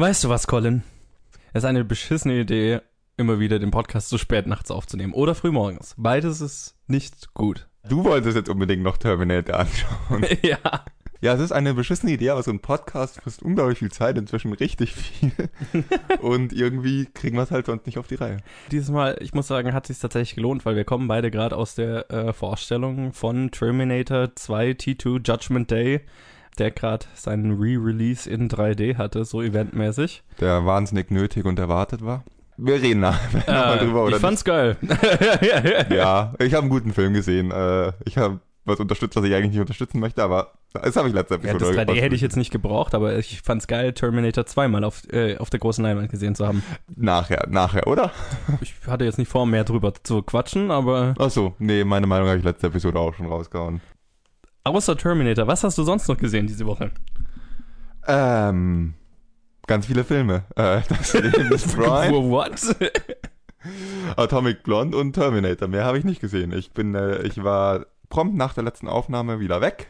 Weißt du was, Colin? Es ist eine beschissene Idee, immer wieder den Podcast so spät nachts aufzunehmen. Oder frühmorgens. Beides ist nicht gut. Du wolltest jetzt unbedingt noch Terminator anschauen. ja. Ja, es ist eine beschissene Idee, aber so ein Podcast frisst unglaublich viel Zeit, inzwischen richtig viel. Und irgendwie kriegen wir es halt sonst nicht auf die Reihe. Dieses Mal, ich muss sagen, hat sich tatsächlich gelohnt, weil wir kommen beide gerade aus der äh, Vorstellung von Terminator 2 T2 Judgment Day, der gerade seinen Re-Release in 3D hatte, so eventmäßig. Der wahnsinnig nötig und erwartet war. Wir reden nachher Äh, mal drüber, oder ich fand's geil. nicht? Ja, ich habe einen guten Film gesehen. Äh, ich habe was unterstützt, was ich eigentlich nicht unterstützen möchte, aber das habe ich letzte Ja, Episode das 3D was- hätte ich jetzt nicht gebraucht, aber ich fand's geil, Terminator 2 mal auf, äh, auf der großen Leinwand gesehen zu haben. Nachher, nachher, oder? Ich hatte jetzt nicht vor, mehr drüber zu quatschen, aber Ach so, nee, meine Meinung habe ich letzte Episode auch schon rausgehauen. Außer Terminator, was hast du sonst noch gesehen diese Woche? Ähm, ganz viele Filme. Äh, das Leben des Brian, What? Atomic Blonde und Terminator. Mehr habe ich nicht gesehen. Ich bin, äh, ich war prompt nach der letzten Aufnahme wieder weg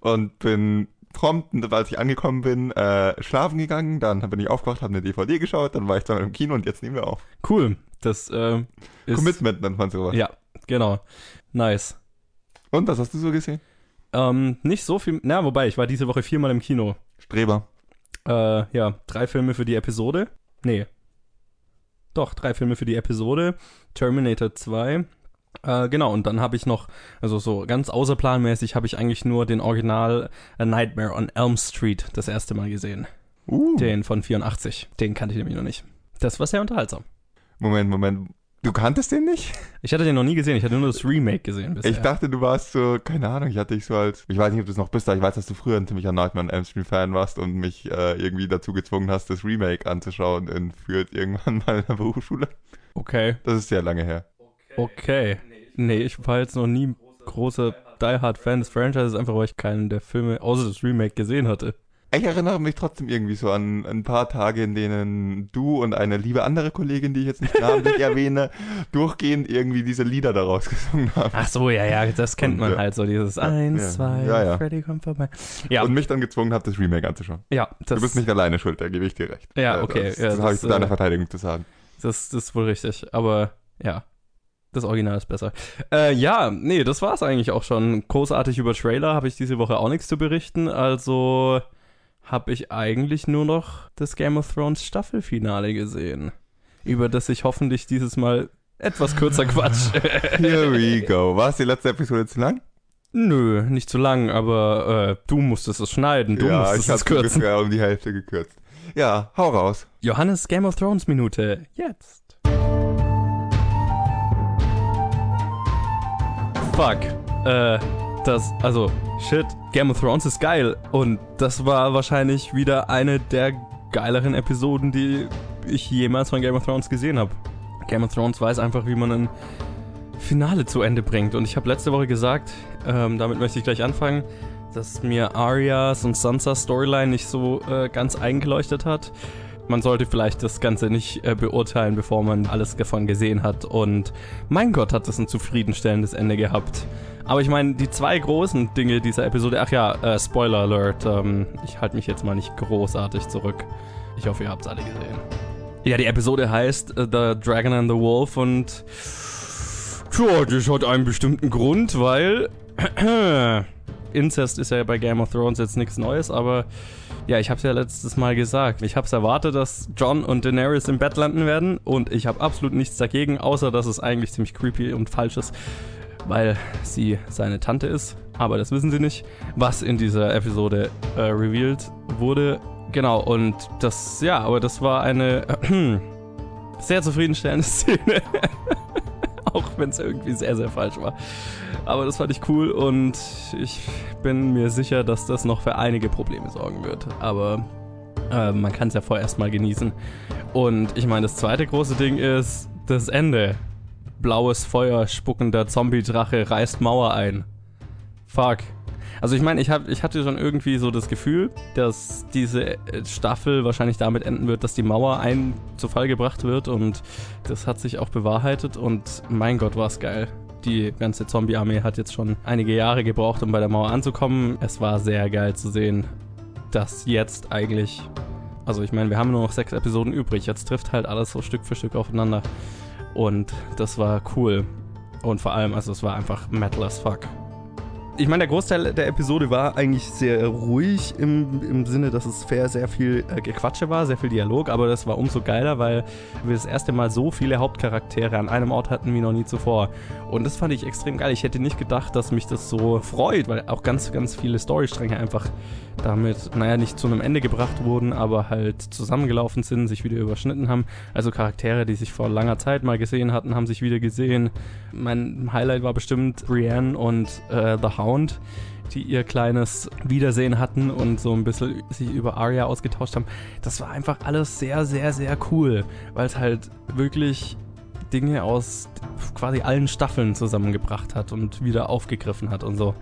und bin prompt, als ich angekommen bin, äh, schlafen gegangen. Dann bin ich aufgewacht, habe eine DVD geschaut, dann war ich zweimal im Kino und jetzt nehmen wir auf. Cool. Das äh, ist. Commitment nennt man sowas. Ja, genau. Nice. Und was hast du so gesehen? Ähm, nicht so viel. Na, wobei, ich war diese Woche viermal im Kino. Streber. Äh, ja, drei Filme für die Episode. Nee. Doch, drei Filme für die Episode. Terminator 2. Äh, genau, und dann habe ich noch, also so ganz außerplanmäßig habe ich eigentlich nur den Original A Nightmare on Elm Street das erste Mal gesehen. Uh. Den von 84. Den kannte ich nämlich noch nicht. Das war sehr unterhaltsam. Moment, Moment. Du kanntest den nicht? Ich hatte den noch nie gesehen, ich hatte nur das Remake gesehen bisher. Ich dachte, du warst so, keine Ahnung, ich hatte dich so als, ich weiß nicht, ob du es noch bist, aber ich weiß, dass du früher ein ziemlicher Nightmare on Elm Street Fan warst und mich äh, irgendwie dazu gezwungen hast, das Remake anzuschauen in Fürth irgendwann mal in der Berufsschule. Okay. Das ist sehr lange her. Okay. Nee, ich war jetzt noch nie großer Die Hard Fan des Franchises, einfach weil ich keinen der Filme außer das Remake gesehen hatte. Ich erinnere mich trotzdem irgendwie so an ein paar Tage, in denen du und eine liebe andere Kollegin, die ich jetzt nicht namentlich erwähne, durchgehend irgendwie diese Lieder daraus gesungen haben. Ach so, ja, ja, das kennt Und, man ja. halt so, dieses Eins, ja. zwei, Ja. Freddy kommt vorbei. Ja, Und mich dann gezwungen hat, das Remake anzuschauen. ja, das, du bist nicht alleine schuld, da gebe ich dir recht. Ja, Äh, okay, Das, das, das, habe ich zu deiner äh, Verteidigung zu sagen. das, das ist wohl richtig, aber ja. Das Original ist besser. Äh, ja, nee, das war's eigentlich auch schon. Großartig über Trailer habe ich diese Woche auch nichts zu berichten. Also habe ich eigentlich nur noch das Game of Thrones Staffelfinale gesehen. Über das ich hoffentlich dieses Mal etwas kürzer quatsch. Here we go. War es die letzte Episode zu lang? Nö, nicht zu lang, aber äh, du musstest es schneiden, du ja, musstest ich es kürzen. ungefähr um die Hälfte gekürzt. Ja, hau raus. Johannes Game of Thrones Minute, jetzt. Fuck. Äh, das, also, shit, Game of Thrones ist geil. Und das war wahrscheinlich wieder eine der geileren Episoden, die ich jemals von Game of Thrones gesehen habe. Game of Thrones weiß einfach, wie man ein Finale zu Ende bringt. Und ich habe letzte Woche gesagt, ähm, damit möchte ich gleich anfangen, dass mir Arias und Sansas Storyline nicht so äh, ganz eingeleuchtet hat. Man sollte vielleicht das Ganze nicht äh, beurteilen, bevor man alles davon gesehen hat. Und mein Gott, hat das ein zufriedenstellendes Ende gehabt. Aber ich meine, die zwei großen Dinge dieser Episode, ach ja, äh, Spoiler Alert, ähm, ich halte mich jetzt mal nicht großartig zurück. Ich hoffe, ihr habt es alle gesehen. Ja, die Episode heißt äh, The Dragon and the Wolf und Tja, das hat einen bestimmten Grund, weil Inzest ist ja bei Game of Thrones jetzt nichts Neues, aber ja, ich habe es ja letztes Mal gesagt. Ich habe es erwartet, dass John und Daenerys im Bett landen werden und ich habe absolut nichts dagegen, außer dass es eigentlich ziemlich creepy und falsch ist, weil sie seine Tante ist. Aber das wissen sie nicht, was in dieser Episode äh, revealed wurde. Genau, und das, ja, aber das war eine sehr zufriedenstellende Szene. Auch wenn es irgendwie sehr, sehr falsch war. Aber das fand ich cool und ich bin mir sicher, dass das noch für einige Probleme sorgen wird. Aber äh, man kann es ja vorerst mal genießen. Und ich meine, das zweite große Ding ist das Ende. Blaues Feuer, spuckender Zombie-Drache reißt Mauer ein. Fuck. Also ich meine, ich, ich hatte schon irgendwie so das Gefühl, dass diese äh, Staffel wahrscheinlich damit enden wird, dass die Mauer ein zu Fall gebracht wird und das hat sich auch bewahrheitet und mein Gott, war es geil. Die ganze Zombie-Armee hat jetzt schon einige Jahre gebraucht, um bei der Mauer anzukommen. Es war sehr geil zu sehen, dass jetzt eigentlich Also ich meine, wir haben nur noch sechs Episoden übrig. Jetzt trifft halt alles so Stück für Stück aufeinander. Und das war cool. Und vor allem, also es war einfach metal as fuck ich meine, der Großteil der Episode war eigentlich sehr ruhig im, im Sinne, dass es sehr, sehr viel äh, Gequatsche war, sehr viel Dialog, aber das war umso geiler, weil wir das erste Mal so viele Hauptcharaktere an einem Ort hatten wie noch nie zuvor. Und das fand ich extrem geil. Ich hätte nicht gedacht, dass mich das so freut, weil auch ganz, ganz viele Storystränge einfach damit, naja, nicht zu einem Ende gebracht wurden, aber halt zusammengelaufen sind, sich wieder überschnitten haben. Also Charaktere, die sich vor langer Zeit mal gesehen hatten, haben sich wieder gesehen. Mein Highlight war bestimmt Brienne und äh, The Hound die ihr kleines Wiedersehen hatten und so ein bisschen sich über Arya ausgetauscht haben. Das war einfach alles sehr, sehr, sehr cool, weil es halt wirklich Dinge aus quasi allen Staffeln zusammengebracht hat und wieder aufgegriffen hat und so.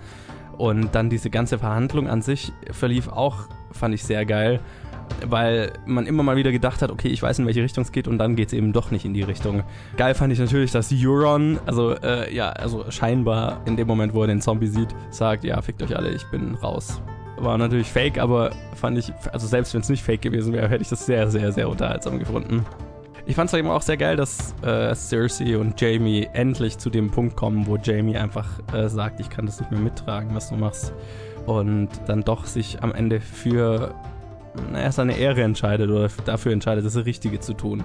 Und dann diese ganze Verhandlung an sich verlief auch, fand ich sehr geil, weil man immer mal wieder gedacht hat, okay, ich weiß in welche Richtung es geht und dann geht es eben doch nicht in die Richtung. Geil fand ich natürlich, dass Euron, also äh, ja, also scheinbar in dem Moment, wo er den Zombie sieht, sagt, ja, fickt euch alle, ich bin raus. War natürlich fake, aber fand ich, also selbst wenn es nicht fake gewesen wäre, hätte ich das sehr, sehr, sehr unterhaltsam gefunden. Ich fand es eben auch sehr geil, dass äh, Cersei und Jamie endlich zu dem Punkt kommen, wo Jamie einfach äh, sagt, ich kann das nicht mehr mittragen, was du machst. Und dann doch sich am Ende für naja, seine Ehre entscheidet oder dafür entscheidet, das Richtige zu tun.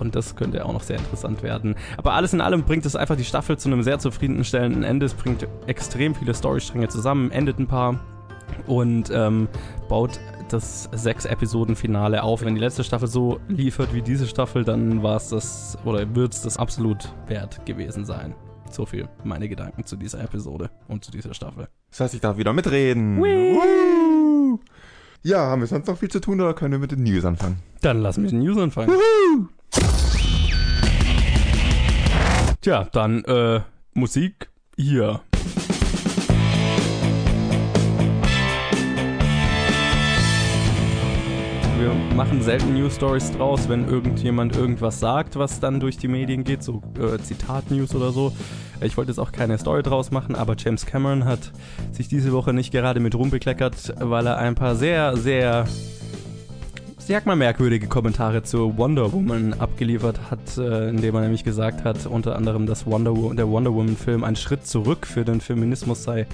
Und das könnte auch noch sehr interessant werden. Aber alles in allem bringt es einfach die Staffel zu einem sehr zufriedenstellenden Ende. Es bringt extrem viele Storystränge zusammen, endet ein paar und ähm, baut das sechs Episoden Finale auf. Wenn die letzte Staffel so liefert wie diese Staffel, dann war es das oder wird es das absolut wert gewesen sein. So viel meine Gedanken zu dieser Episode und zu dieser Staffel. Das heißt, ich darf wieder mitreden. Ja, haben wir sonst noch viel zu tun oder können wir mit den News anfangen? Dann lass mit den News anfangen. Woohoo! Tja, dann äh, Musik hier. Wir machen selten News Stories draus, wenn irgendjemand irgendwas sagt, was dann durch die Medien geht, so äh, Zitat-News oder so. Ich wollte jetzt auch keine Story draus machen, aber James Cameron hat sich diese Woche nicht gerade mit Ruhm bekleckert, weil er ein paar sehr, sehr sag mal, merkwürdige Kommentare zu Wonder Woman abgeliefert hat, äh, indem er nämlich gesagt hat, unter anderem, dass Wonder der Wonder Woman-Film ein Schritt zurück für den Feminismus sei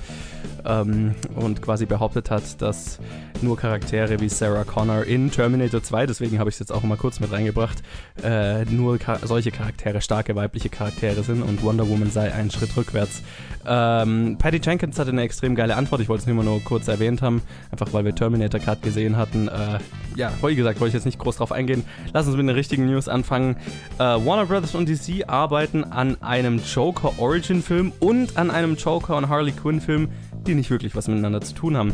ähm, und quasi behauptet hat, dass nur Charaktere wie Sarah Connor in Terminator 2, deswegen habe ich es jetzt auch mal kurz mit reingebracht, äh, nur Char solche Charaktere, starke weibliche Charaktere sind und Wonder Woman sei ein Schritt rückwärts. Ähm, Patty Jenkins hatte eine extrem geile Antwort, ich wollte es nur mal nur kurz erwähnt haben, einfach weil wir Terminator gerade gesehen hatten. Äh, ja, wie gesagt, wollte ich jetzt nicht groß drauf eingehen. Lass uns mit den richtigen News anfangen. Äh, Warner Brothers und DC arbeiten an einem Joker Origin Film und an einem Joker und Harley Quinn Film, die nicht wirklich was miteinander zu tun haben.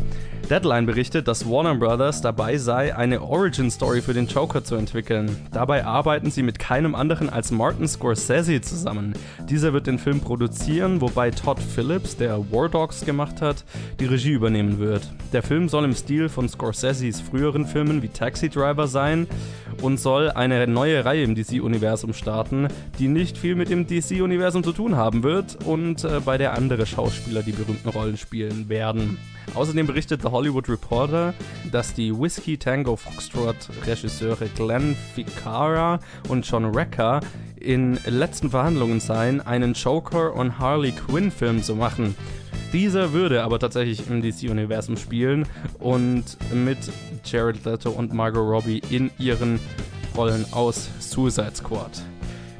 Deadline berichtet, dass Warner Brothers dabei sei, eine Origin-Story für den Joker zu entwickeln. Dabei arbeiten sie mit keinem anderen als Martin Scorsese zusammen. Dieser wird den Film produzieren, wobei Todd Phillips, der War Dogs gemacht hat, die Regie übernehmen wird. Der Film soll im Stil von Scorseses früheren Filmen wie Taxi Driver sein und soll eine neue Reihe im DC-Universum starten, die nicht viel mit dem DC-Universum zu tun haben wird und äh, bei der andere Schauspieler die berühmten Rollen spielen werden. Außerdem berichtet The Hollywood Reporter, dass die Whiskey Tango Foxtrot Regisseure Glenn Ficarra und John Recker in letzten Verhandlungen seien, einen Joker und Harley Quinn Film zu machen. Dieser würde aber tatsächlich im DC-Universum spielen und mit Jared Leto und Margot Robbie in ihren Rollen aus Suicide Squad.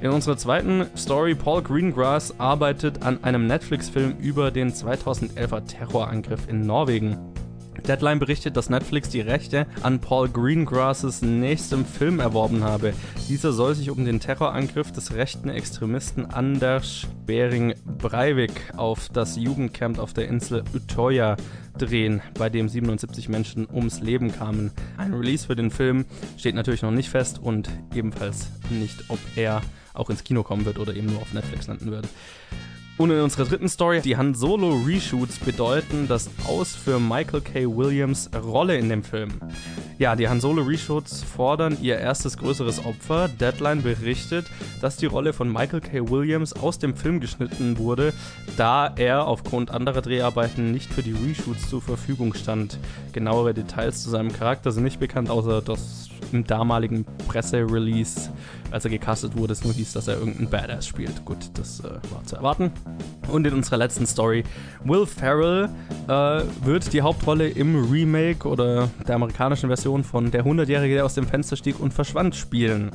In unserer zweiten Story, Paul Greengrass arbeitet an einem Netflix-Film über den 2011er Terrorangriff in Norwegen. Deadline berichtet, dass Netflix die Rechte an Paul Greengrasses nächstem Film erworben habe. Dieser soll sich um den Terrorangriff des rechten Extremisten Anders Bering Breivik auf das Jugendcamp auf der Insel Utøya drehen, bei dem 77 Menschen ums Leben kamen. Ein Release für den Film steht natürlich noch nicht fest und ebenfalls nicht, ob er auch ins Kino kommen wird oder eben nur auf Netflix landen wird. Und in unserer dritten Story, die Han Solo Reshoots bedeuten das Aus für Michael K. Williams Rolle in dem Film. Ja, die Han Solo Reshoots fordern ihr erstes größeres Opfer. Deadline berichtet, dass die Rolle von Michael K. Williams aus dem Film geschnitten wurde, da er aufgrund anderer Dreharbeiten nicht für die Reshoots zur Verfügung stand. Genauere Details zu seinem Charakter sind nicht bekannt, außer dass im damaligen Presserelease, als er gecastet wurde, es nur hieß, dass er irgendeinen Badass spielt. Gut, das äh, war zu erwarten. Und in unserer letzten Story, Will Ferrell äh, wird die Hauptrolle im Remake oder der amerikanischen Version von Der 100-Jährige, der aus dem Fenster stieg und verschwand, spielen.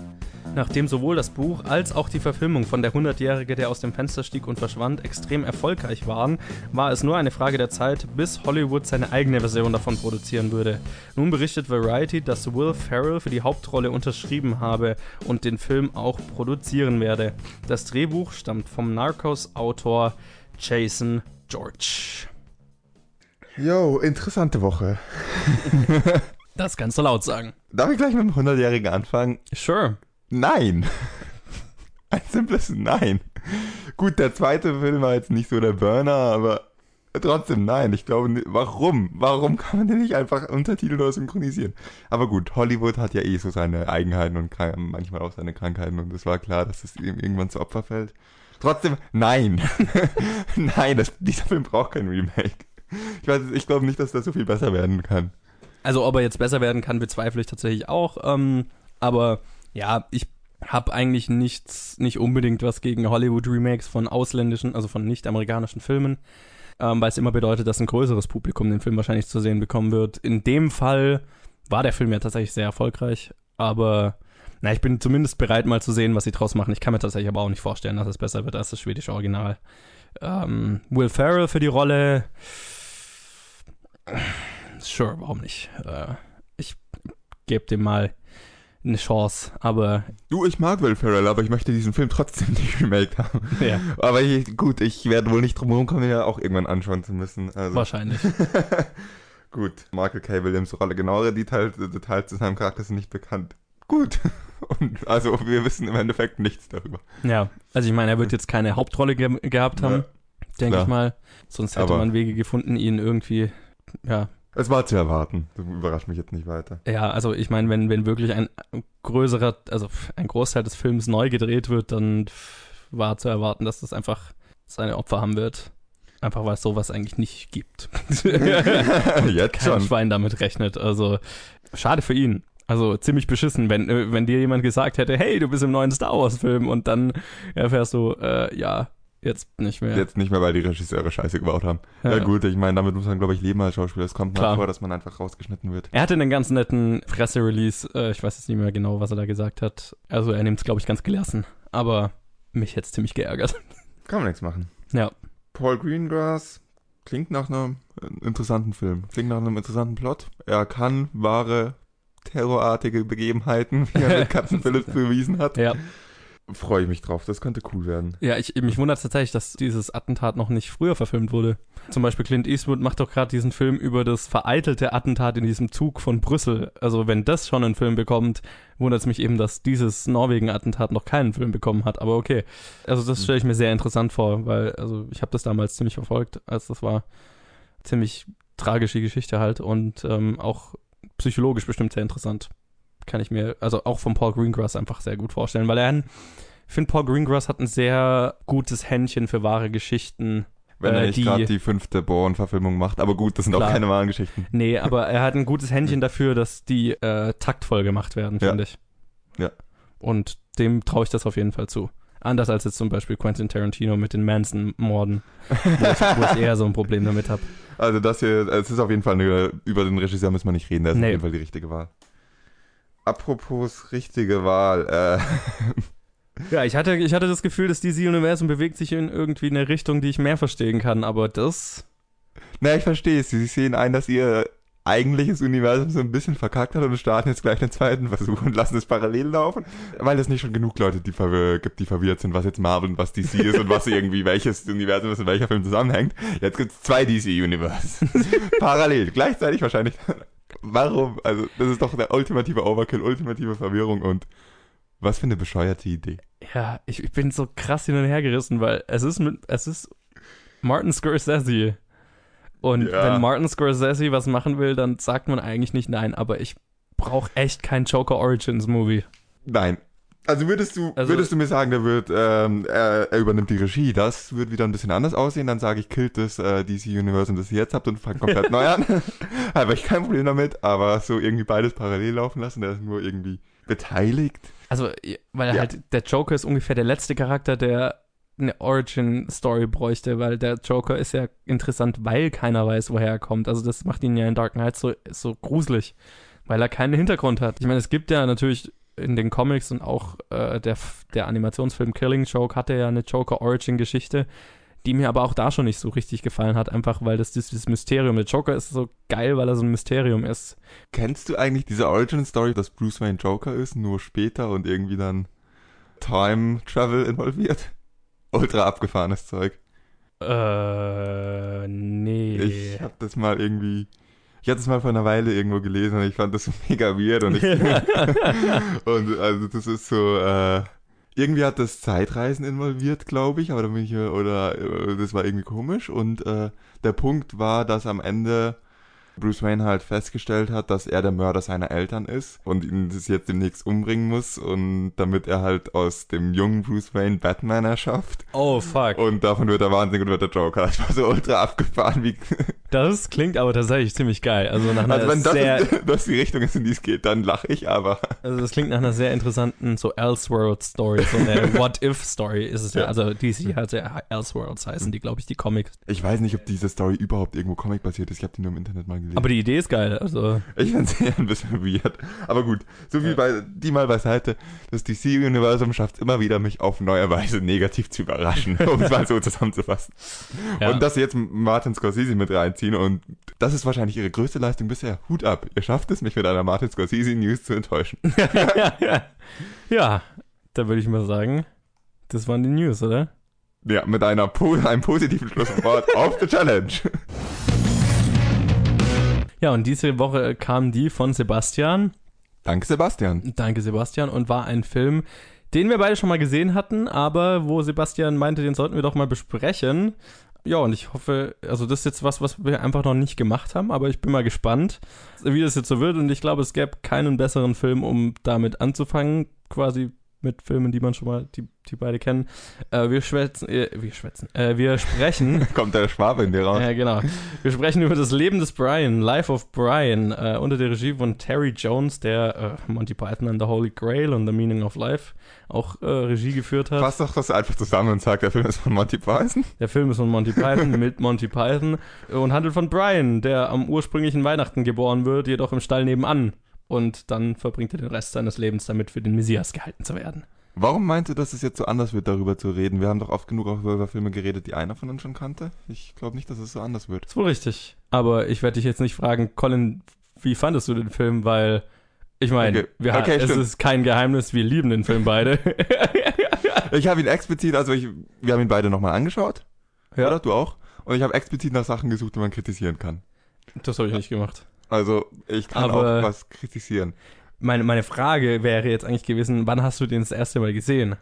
Nachdem sowohl das Buch als auch die Verfilmung von der 100-Jährige, der aus dem Fenster stieg und verschwand, extrem erfolgreich waren, war es nur eine Frage der Zeit, bis Hollywood seine eigene Version davon produzieren würde. Nun berichtet Variety, dass Will Ferrell für die Hauptrolle unterschrieben habe und den Film auch produzieren werde. Das Drehbuch stammt vom Narcos-Autor Jason George. Yo, interessante Woche. Das kannst du laut sagen. Darf ich gleich mit dem 100-Jährigen anfangen? Sure. Nein. Ein simples Nein. Gut, der zweite Film war jetzt nicht so der Burner, aber trotzdem nein. Ich glaube, warum? Warum kann man den nicht einfach Untertitel oder synchronisieren? Aber gut, Hollywood hat ja eh so seine Eigenheiten und manchmal auch seine Krankheiten und es war klar, dass es ihm irgendwann zu Opfer fällt. Trotzdem, nein. nein, das, dieser Film braucht kein Remake. Ich weiß, ich glaube nicht, dass das so viel besser werden kann. Also, ob er jetzt besser werden kann, bezweifle ich tatsächlich auch. Ähm, aber ja, ich habe eigentlich nichts, nicht unbedingt was gegen Hollywood-Remakes von ausländischen, also von nicht-amerikanischen Filmen, ähm, weil es immer bedeutet, dass ein größeres Publikum den Film wahrscheinlich zu sehen bekommen wird. In dem Fall war der Film ja tatsächlich sehr erfolgreich, aber na, ich bin zumindest bereit, mal zu sehen, was sie draus machen. Ich kann mir tatsächlich aber auch nicht vorstellen, dass es besser wird als das schwedische Original. Ähm, Will Ferrell für die Rolle. Sure, warum nicht? Äh, ich gebe dem mal eine Chance, aber Du, ich mag Will Ferrell, aber ich möchte diesen Film trotzdem nicht remake haben. ja, Aber ich, gut, ich werde wohl nicht drum herum kommen, ihn ja auch irgendwann anschauen zu müssen. Also, wahrscheinlich. gut, Michael K. Williams Rolle. Genauere Details, Details zu seinem Charakter sind nicht bekannt. Gut. Und also wir wissen im Endeffekt nichts darüber. Ja, also ich meine, er wird jetzt keine Hauptrolle ge gehabt haben, denke klar. ich mal. Sonst hätte Aber- man Wege gefunden, ihn irgendwie, ja, Es war zu erwarten. Das überrascht mich jetzt nicht weiter. ja, also ich meine, wenn, wenn wirklich ein größerer, also ein Großteil des Films neu gedreht wird, dann war zu erwarten, dass das einfach seine Opfer haben wird. Einfach weil es sowas eigentlich nicht gibt. jetzt Kein schon. Schwein damit rechnet. Also schade für ihn. Also ziemlich beschissen, wenn, äh, wenn dir jemand gesagt hätte, hey, du bist im neuen Star Wars-Film und dann erfährst du, äh, ja, jetzt nicht mehr. Jetzt nicht mehr, weil die Regisseure Scheiße gebaut haben. Ja, gut, ich meine, damit muss man, glaube ich, leben als Schauspieler. Es kommt mal Klar. vor, dass man einfach rausgeschnitten wird. Er hatte einen ganz netten Presserelease. Äh, ich weiß jetzt nicht mehr genau, was er da gesagt hat. Also er nimmt es, glaube ich, ganz gelassen. Aber mich hätte es ziemlich geärgert. Kann man nichts machen. Ja. Paul Greengrass klingt nach einem interessanten Film. Klingt nach einem interessanten Plot. Er kann wahre terrorartige Begebenheiten, wie er mit Katzen Phillips bewiesen hat. Ja, Freue ich mich drauf. Das könnte cool werden. ja ich, mich wundert tatsächlich, dass dieses Attentat noch nicht früher verfilmt wurde. Zum Beispiel Clint Eastwood macht doch gerade diesen Film über das vereitelte Attentat in diesem Zug von Brüssel. Also wenn das schon einen Film bekommt, wundert es mich eben, dass dieses Norwegen-Attentat noch keinen Film bekommen hat. Aber okay. Also das stelle ich mir sehr interessant vor, weil also ich habe das damals ziemlich verfolgt, als das war. Ziemlich tragische Geschichte halt und ähm, auch psychologisch bestimmt sehr interessant. Kann ich mir, also auch von Paul Greengrass einfach sehr gut vorstellen, weil er ein, ich finde, Paul Greengrass hat ein sehr gutes Händchen für wahre Geschichten. Wenn er Äh, nicht gerade die fünfte Born-Verfilmung macht. Aber gut, das sind Klar. auch keine wahren Geschichten. Nee, aber er hat ein gutes Händchen dafür, dass die äh, taktvoll gemacht werden, Ja. finde ich. Ja. Und dem traue ich das auf jeden Fall zu. Anders als jetzt zum Beispiel Quentin Tarantino mit den Manson-Morden, wo, ich, wo ich eher so ein Problem damit habe. Also das hier, es ist auf jeden Fall eine, über den Regisseur müssen wir nicht reden, der ist Nee. auf jeden Fall die richtige Wahl. Apropos richtige Wahl, äh, Ja, ich hatte, ich hatte das Gefühl, dass DC Universum bewegt sich in irgendwie eine Richtung, die ich mehr verstehen kann, aber das. na ich verstehe es, sie sehen ein, dass ihr eigentliches Universum so ein bisschen verkackt hat und starten jetzt gleich den zweiten Versuch und lassen es parallel laufen, weil es nicht schon genug Leute die gibt, die verwirrt sind, was jetzt Marvel und was DC ist und was irgendwie welches Universum ist und welcher Film zusammenhängt. Jetzt gibt es zwei DC-Universe. parallel, gleichzeitig wahrscheinlich. Warum? Also, das ist doch der ultimative Overkill, ultimative Verwirrung und was für eine bescheuerte Idee. Ja, ich, ich bin so krass hin und her gerissen, weil es ist mit, es ist Martin Scorsese. Und Ja. wenn Martin Scorsese was machen will, dann sagt man eigentlich nicht nein, aber ich brauche echt kein Joker Origins Movie. Nein. Also würdest du, Also- würdest du mir sagen, der wird, ähm, er, er übernimmt die Regie, das wird wieder ein bisschen anders aussehen, dann sage ich, killt das äh, DC Universum, das ihr jetzt habt und fangt komplett neu an. Habe ich kein Problem damit, aber so irgendwie beides parallel laufen lassen, der ist nur irgendwie beteiligt. Also, weil Ja. halt der Joker ist ungefähr der letzte Charakter, der eine Origin-Story bräuchte, weil der Joker ist ja interessant, weil keiner weiß, woher er kommt. Also das macht ihn ja in Dark Knight so, so gruselig, weil er keinen Hintergrund hat. Ich meine, es gibt ja natürlich in den Comics und auch äh, der, der Animationsfilm Killing Joke hatte ja eine Joker-Origin-Geschichte, die mir aber auch da schon nicht so richtig gefallen hat, einfach weil das dieses Mysterium, der Joker ist so geil, weil er so ein Mysterium ist. Kennst du eigentlich diese Origin-Story, dass Bruce Wayne Joker ist, nur später und irgendwie dann Time Travel involviert? Ultra abgefahrenes Zeug. Äh, nee. Ich hab das mal irgendwie, ich hatte es mal vor einer Weile irgendwo gelesen und ich fand das mega weird und ich, und also das ist so, äh, irgendwie hat das Zeitreisen involviert, glaube ich, aber da bin ich, oder äh, das war irgendwie komisch und äh, der Punkt war, dass am Ende Bruce Wayne halt festgestellt hat, dass er der Mörder seiner Eltern ist und ihn das jetzt demnächst umbringen muss und damit er halt aus dem jungen Bruce Wayne Batman erschafft oh, fuck. und davon wird er wahnsinnig und wird der Joker. Das war so ultra abgefahren, wie Das klingt aber tatsächlich ziemlich geil. Also nach einer Also wenn das, sehr, das die Richtung ist, in die es geht, dann lache ich aber. also das klingt nach einer sehr interessanten so Elseworld-Story, so eine What-If-Story ist es ja. Ja. Also DC hat ja Elseworlds heißen die, glaube ich, die Comics. Ich weiß nicht, ob diese Story überhaupt irgendwo Comic-basiert ist. Ich habe die nur im Internet mal gelesen. Aber die Idee ist geil. Also ich finde sie ein bisschen weird. Aber gut, so viel bei, die mal beiseite. Das DC-Universum schafft immer wieder, mich auf neue Weise negativ zu überraschen, um es mal so zusammenzufassen. ja. Und dass jetzt Martin Scorsese mit reinziehen und das ist wahrscheinlich ihre größte Leistung bisher. Hut ab. Ihr schafft es, mich mit einer Martin Scorsese-News zu enttäuschen. ja, da würde ich mal sagen, das waren die News, oder? Ja, mit einer, po einem positiven Schlusswort auf the Challenge. Ja, und diese Woche kam die von Sebastian. Danke, Sebastian. Danke, Sebastian. Und war ein Film, den wir beide schon mal gesehen hatten, aber wo Sebastian meinte, den sollten wir doch mal besprechen. Ja, und ich hoffe, also das ist jetzt was, was wir einfach noch nicht gemacht haben, aber ich bin mal gespannt, wie das jetzt so wird. Und ich glaube, es gäbe keinen besseren Film, um damit anzufangen, quasi mit Filmen, die man schon mal, die, die beide kennen. Äh, wir schwätzen, äh, wir schwätzen, äh, wir sprechen Kommt der Schwabe in dir raus. ja, genau. Wir sprechen über das Leben des Brian, Life of Brian, äh, unter der Regie von Terry Jones, der äh, Monty Python and the Holy Grail und The Meaning of Life auch äh, Regie geführt hat. Fass doch das einfach zusammen und sag, der Film ist von Monty Python. Der Film ist von Monty Python mit Monty Python und handelt von Brian, der am ursprünglichen Weihnachten geboren wird, jedoch im Stall nebenan. Und dann verbringt er den Rest seines Lebens damit, für den Messias gehalten zu werden. Warum meinst du, dass es jetzt so anders wird, darüber zu reden? Wir haben doch oft genug auch über Filme geredet, die einer von uns schon kannte. Ich glaube nicht, dass es so anders wird. Ist wohl richtig. Aber ich werde dich jetzt nicht fragen, Colin, wie fandest du den Film? Weil, ich meine, Okay. wir Okay, es stimmt. ist kein Geheimnis, wir lieben den Film beide. Ich habe ihn explizit, also ich, wir haben ihn beide nochmal angeschaut. Ja. Oder? Du auch? Und ich habe explizit nach Sachen gesucht, die man kritisieren kann. das habe ich nicht gemacht. Also ich kann Aber- auch was kritisieren. Meine, meine Frage wäre jetzt eigentlich gewesen, wann hast du den das erste Mal gesehen?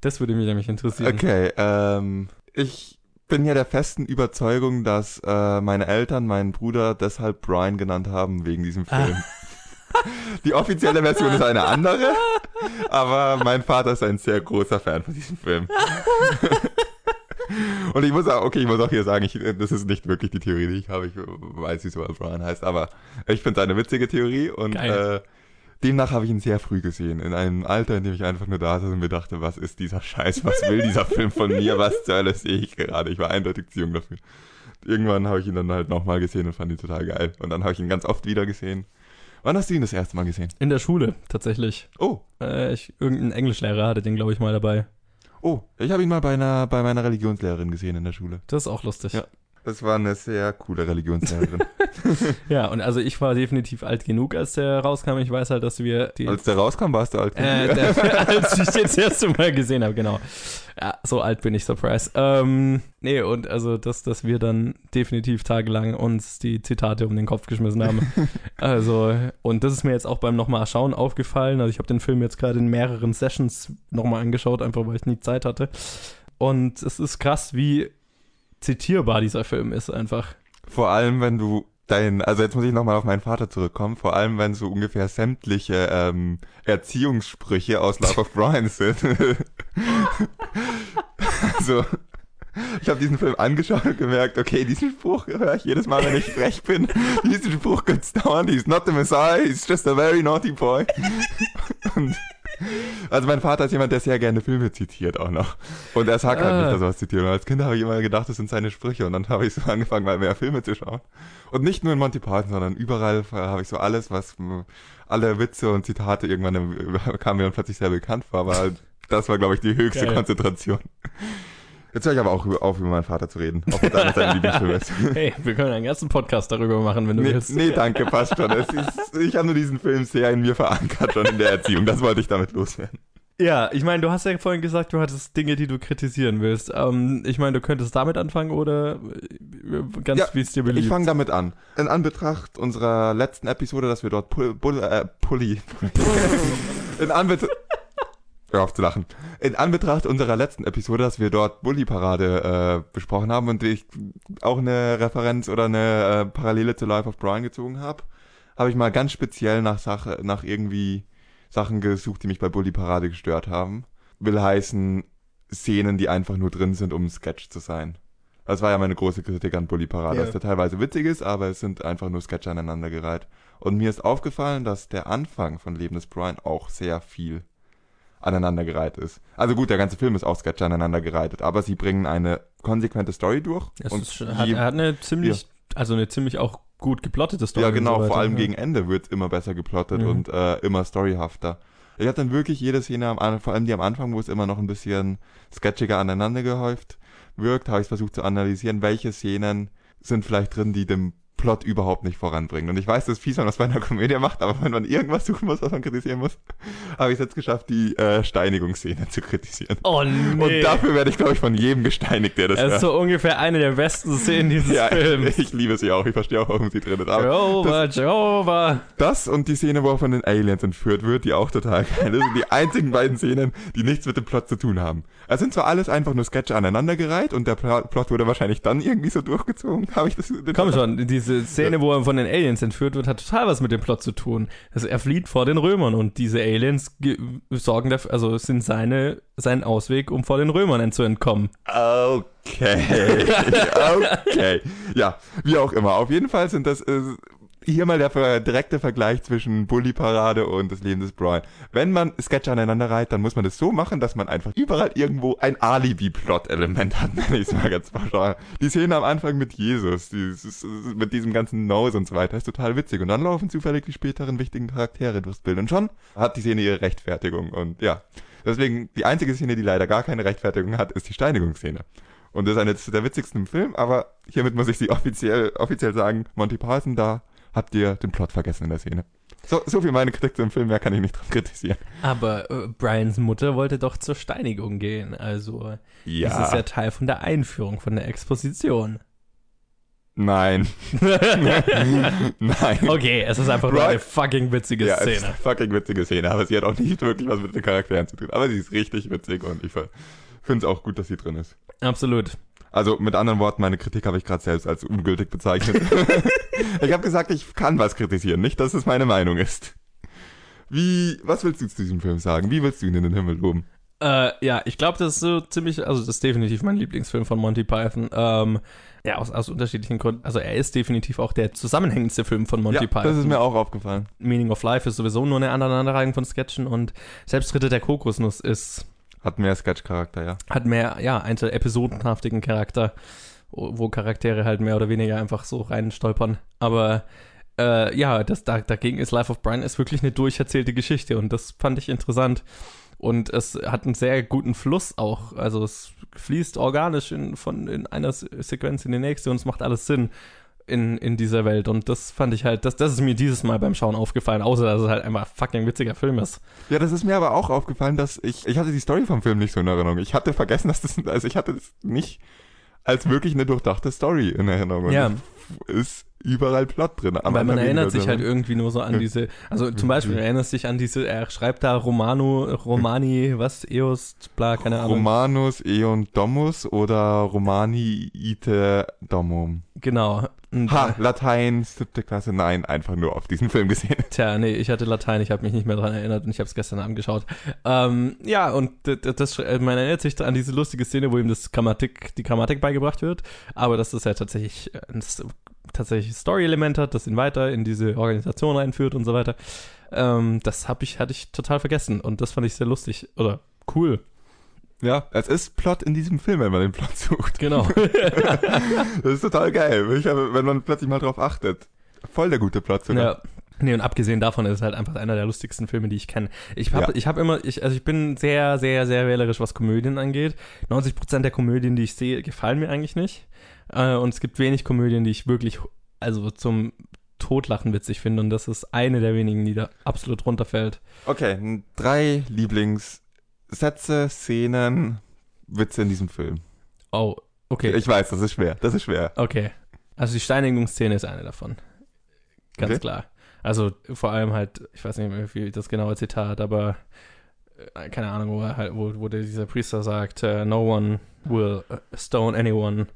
Das würde mich nämlich interessieren. Okay, ähm, ich bin ja der festen Überzeugung, dass äh, meine Eltern meinen Bruder deshalb Brian genannt haben wegen diesem Film. Die offizielle Version ist eine andere, aber mein Vater ist ein sehr großer Fan von diesem Film. Und ich muss auch, okay, ich muss auch hier sagen, ich, das ist nicht wirklich die Theorie, die ich habe. Ich weiß, wieso er Brian heißt, aber ich finde es eine witzige Theorie und Geil. äh, demnach habe ich ihn sehr früh gesehen. In einem Alter, in dem ich einfach nur da saß und mir dachte, was ist dieser Scheiß? Was will dieser Film von mir? Was zur Hölle sehe ich gerade? Ich war eindeutig zu jung dafür. Irgendwann habe ich ihn dann halt nochmal gesehen und fand ihn total geil. Und dann habe ich ihn ganz oft wieder gesehen. Wann hast du ihn das erste Mal gesehen? In der Schule, tatsächlich. Oh, Äh, ich, irgendein Englischlehrer hatte den, glaube ich, mal dabei. Oh, ich habe ihn mal bei einer, bei meiner Religionslehrerin gesehen in der Schule. Das ist auch lustig. Ja. Das war eine sehr coole Religionslehrerin. Ja, und also ich war definitiv alt genug, als der rauskam. Ich weiß halt, dass wir die. Als der rauskam, warst du alt. äh, der, als ich den das erste Mal gesehen habe, genau. Ja, so alt bin ich, Surprise. Ähm, nee, und also, dass, dass wir dann definitiv tagelang uns die Zitate um den Kopf geschmissen haben. also, und das ist mir jetzt auch beim nochmal schauen aufgefallen. Also, ich habe den Film jetzt gerade in mehreren Sessions nochmal angeschaut, einfach weil ich nie Zeit hatte. Und es ist krass, wie zitierbar dieser Film ist einfach. Vor allem, wenn du dein, also jetzt muss ich nochmal auf meinen Vater zurückkommen, vor allem wenn so ungefähr sämtliche ähm, Erziehungssprüche aus Love of Brian sind. also, ich habe diesen Film angeschaut und gemerkt, okay, diesen Spruch höre ich jedes Mal, wenn ich frech bin. diesen Spruch gibt's dauernd. He's not the Messiah, he's just a very naughty boy. und also mein Vater ist jemand, der sehr gerne Filme zitiert auch noch. Und er sagt halt nicht, Ah. dass er was zitiert. Und als Kind habe ich immer gedacht, das sind seine Sprüche. Und dann habe ich so angefangen, mal mehr Filme zu schauen. Und nicht nur in Monty Python, sondern überall habe ich so alles, was alle Witze und Zitate irgendwann kamen mir dann plötzlich sehr bekannt vor. Aber halt, das war, glaube ich, die höchste Geil. Konzentration. Jetzt höre ich aber auch auf, über meinen Vater zu reden. Auch wenn das sein Lieblingsfilm ist. Hey, wir können einen ganzen Podcast darüber machen, wenn du Nee, willst. nee, danke, passt schon. Ist, ich habe nur diesen Film sehr in mir verankert, schon in der Erziehung. Das wollte ich damit loswerden. Ja, ich meine, du hast ja vorhin gesagt, du hattest Dinge, die du kritisieren willst. Ähm, ich meine, du könntest damit anfangen oder äh, ganz Ja, wie es dir beliebt. Ich fange damit an. In Anbetracht unserer letzten Episode, dass wir dort Pull, Bull, äh, Pulli. in Anbetracht. Hör auf zu lachen. In Anbetracht unserer letzten Episode, dass wir dort Bully-Parade äh, besprochen haben und ich auch eine Referenz oder eine äh, Parallele zu Life of Brian gezogen habe, habe ich mal ganz speziell nach Sache, nach irgendwie Sachen gesucht, die mich bei Bully-Parade gestört haben. Will heißen Szenen, die einfach nur drin sind, um Sketch zu sein. Das war ja meine große Kritik an Bully Parade, Ja. dass der teilweise witzig ist, aber es sind einfach nur Sketche aneinandergereiht. Und mir ist aufgefallen, dass der Anfang von Leben des Brian auch sehr viel aneinandergereiht ist. Also gut, der ganze Film ist auch Sketche aneinandergereiht, aber sie bringen eine konsequente Story durch. Es und ist, hat, er hat eine ziemlich, also eine ziemlich auch gut geplottete Story. ja, genau, so vor allem ja. gegen Ende wird's immer besser geplottet Mhm. und äh, immer storyhafter. Ich hatte dann wirklich jede Szene, am, vor allem die am Anfang, wo es immer noch ein bisschen sketchiger aneinander gehäuft wirkt, habe ich versucht zu analysieren, welche Szenen sind vielleicht drin, die dem Plot überhaupt nicht voranbringen. Und ich weiß, das ist fies, wenn man das bei einer Komödie macht, aber wenn man irgendwas suchen muss, was man kritisieren muss, habe ich es jetzt geschafft, die äh, Steinigungsszene zu kritisieren. Oh nee. Und dafür werde ich, glaube ich, von jedem gesteinigt, der das das ist hört. so ungefähr eine der besten Szenen dieses ja, Films. ich, ich liebe sie auch. Ich verstehe auch, warum sie drin ist. Aber Jehovah, Jehovah. Das und die Szene, wo er von den Aliens entführt wird, die auch total geil ist, sind die einzigen beiden Szenen, die nichts mit dem Plot zu tun haben. Es sind zwar alles einfach nur Sketche aneinandergereiht und der Plot wurde wahrscheinlich dann irgendwie so durchgezogen, habe ich das Komm schon, diese Szene, wo er von den Aliens entführt wird, hat total was mit dem Plot zu tun. Also er flieht vor den Römern und diese Aliens ge- sorgen dafür, also sind seine, sein Ausweg, um vor den Römern zu entkommen. Okay. okay. Ja, wie auch immer. Auf jeden Fall sind das äh, hier mal der direkte Vergleich zwischen Bully Parade und das Leben des Brian. Wenn man Sketche aneinander reiht, dann muss man das so machen, dass man einfach überall irgendwo ein Alibi-Plot-Element hat, nenne ich es mal ganz pauschal. Die Szene am Anfang mit Jesus, dieses, mit diesem ganzen Nose und so weiter, ist total witzig. Und dann laufen zufällig die späteren wichtigen Charaktere durchs Bild. Und schon hat die Szene ihre Rechtfertigung. Und ja, deswegen, die einzige Szene, die leider gar keine Rechtfertigung hat, ist die Steinigungsszene. Und das ist eine der witzigsten im Film, aber hiermit muss ich sie offiziell, offiziell sagen, Monty Python, da habt ihr den Plot vergessen in der Szene. So, so viel meine Kritik zum Film, mehr kann ich nicht dran kritisieren. Aber äh, Brians Mutter wollte doch zur Steinigung gehen, also Ja, das ist ja Teil von der Einführung, von der Exposition. nein, nein. Okay, es ist einfach nur Brian- eine fucking witzige ja, es ist Szene. eine fucking witzige Szene, aber sie hat auch nicht wirklich was mit den Charakteren zu tun. Aber sie ist richtig witzig und ich finde es auch gut, dass sie drin ist. Absolut. Also mit anderen Worten, meine Kritik habe ich gerade selbst als ungültig bezeichnet. ich habe gesagt, ich kann was kritisieren, nicht, dass es meine Meinung ist. Wie, was willst du zu diesem Film sagen? Wie willst du ihn in den Himmel loben? Äh, ja, ich glaube, das ist so ziemlich, also das ist definitiv mein Lieblingsfilm von Monty Python. Ähm, ja, aus, aus unterschiedlichen Gründen. Also er ist definitiv auch der zusammenhängendste Film von Monty ja, Python. das ist mir auch aufgefallen. Meaning of Life ist sowieso nur eine Aneinanderreihung von Sketchen und selbst Ritter der Kokosnuss ist, Hat mehr Sketch-Charakter, ja. hat mehr, ja, einen episodenhaftigen Charakter, wo Charaktere halt mehr oder weniger einfach so rein stolpern. Aber äh, ja, das, da, dagegen ist Life of Brian ist wirklich eine durcherzählte Geschichte und das fand ich interessant. Und es hat einen sehr guten Fluss auch. Also es fließt organisch in, von in einer Se- Sequenz in die nächste und es macht alles Sinn in, in dieser Welt. Und das fand ich halt, das, das ist mir dieses Mal beim Schauen aufgefallen, außer dass es halt einfach ein fucking witziger Film ist. Ja, das ist mir aber auch aufgefallen, dass ich, ich hatte die Story vom Film nicht so in Erinnerung. Ich hatte vergessen, dass das, also ich hatte das nicht als wirklich eine durchdachte Story in Erinnerung. Und Ja. ist überall Plot drin. Weil man erinnert sich halt irgendwie nur so an diese, also zum Beispiel du erinnerst dich an diese, er schreibt da Romano, Romani, was, Eos, bla, keine Ahnung. Romanus Eon Domus oder Romani Ite Domum. Genau. Und, Ha, Latein, siebte Klasse, nein, einfach nur auf diesen Film gesehen. Tja, nee, ich hatte Latein, ich habe mich nicht mehr dran erinnert und ich habe es gestern Abend geschaut. Ähm, ja, und das, man erinnert sich an diese lustige Szene, wo ihm das Grammatik, die Grammatik beigebracht wird, aber das ja tatsächlich äh, ein s- tatsächlich Story-Element hat, das ihn weiter in diese Organisation reinführt und so weiter. Ähm, das hab ich, hatte ich total vergessen und das fand ich sehr lustig oder cool. Ja, es ist Plot in diesem Film, wenn man den Plot sucht. Genau. Das ist total geil, wenn man plötzlich mal drauf achtet. Voll der gute Plot sogar. Ja. Nee, und abgesehen davon ist es halt einfach einer der lustigsten Filme, die ich kenne. Ich habe Ja. ich hab immer, ich, also ich bin sehr, sehr, sehr wählerisch, was Komödien angeht. 90% der Komödien, die ich sehe, gefallen mir eigentlich nicht. Äh, und es gibt wenig Komödien, die ich wirklich, also zum Totlachen witzig finde. Und das ist eine der wenigen, die da absolut runterfällt. Okay, drei Lieblingssätze, Szenen, Witze in diesem Film. Oh, okay. Ich weiß, das ist schwer, das ist schwer. Okay. Also die Steinigungsszene ist eine davon. Ganz Okay. klar. Also vor allem halt, ich weiß nicht mehr, wie das genaue Zitat, aber äh, keine Ahnung, wo halt, wo, wo dieser Priester sagt, äh, no one will uh, stone anyone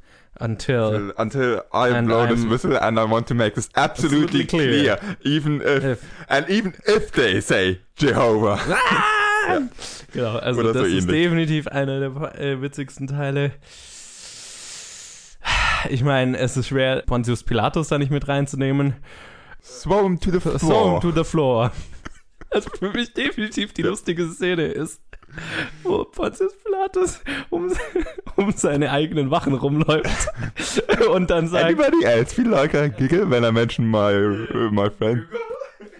until Until I And blow this whistle and I want to make this absolutely, Absolutely clear. clear. Even if, If. and even if they say Jehovah. Genau, also Oder so das ist ähnlich. definitiv einer der äh, witzigsten Teile. Ich meine, es ist schwer, Pontius Pilatus da nicht mit reinzunehmen. Throw him to the Throw floor. him to the floor. Also für mich definitiv die lustige Szene ist, wo Pontius Pilatus um, um seine eigenen Wachen rumläuft und dann sagt, Anybody else feel like a giggle when I mention my, my friend?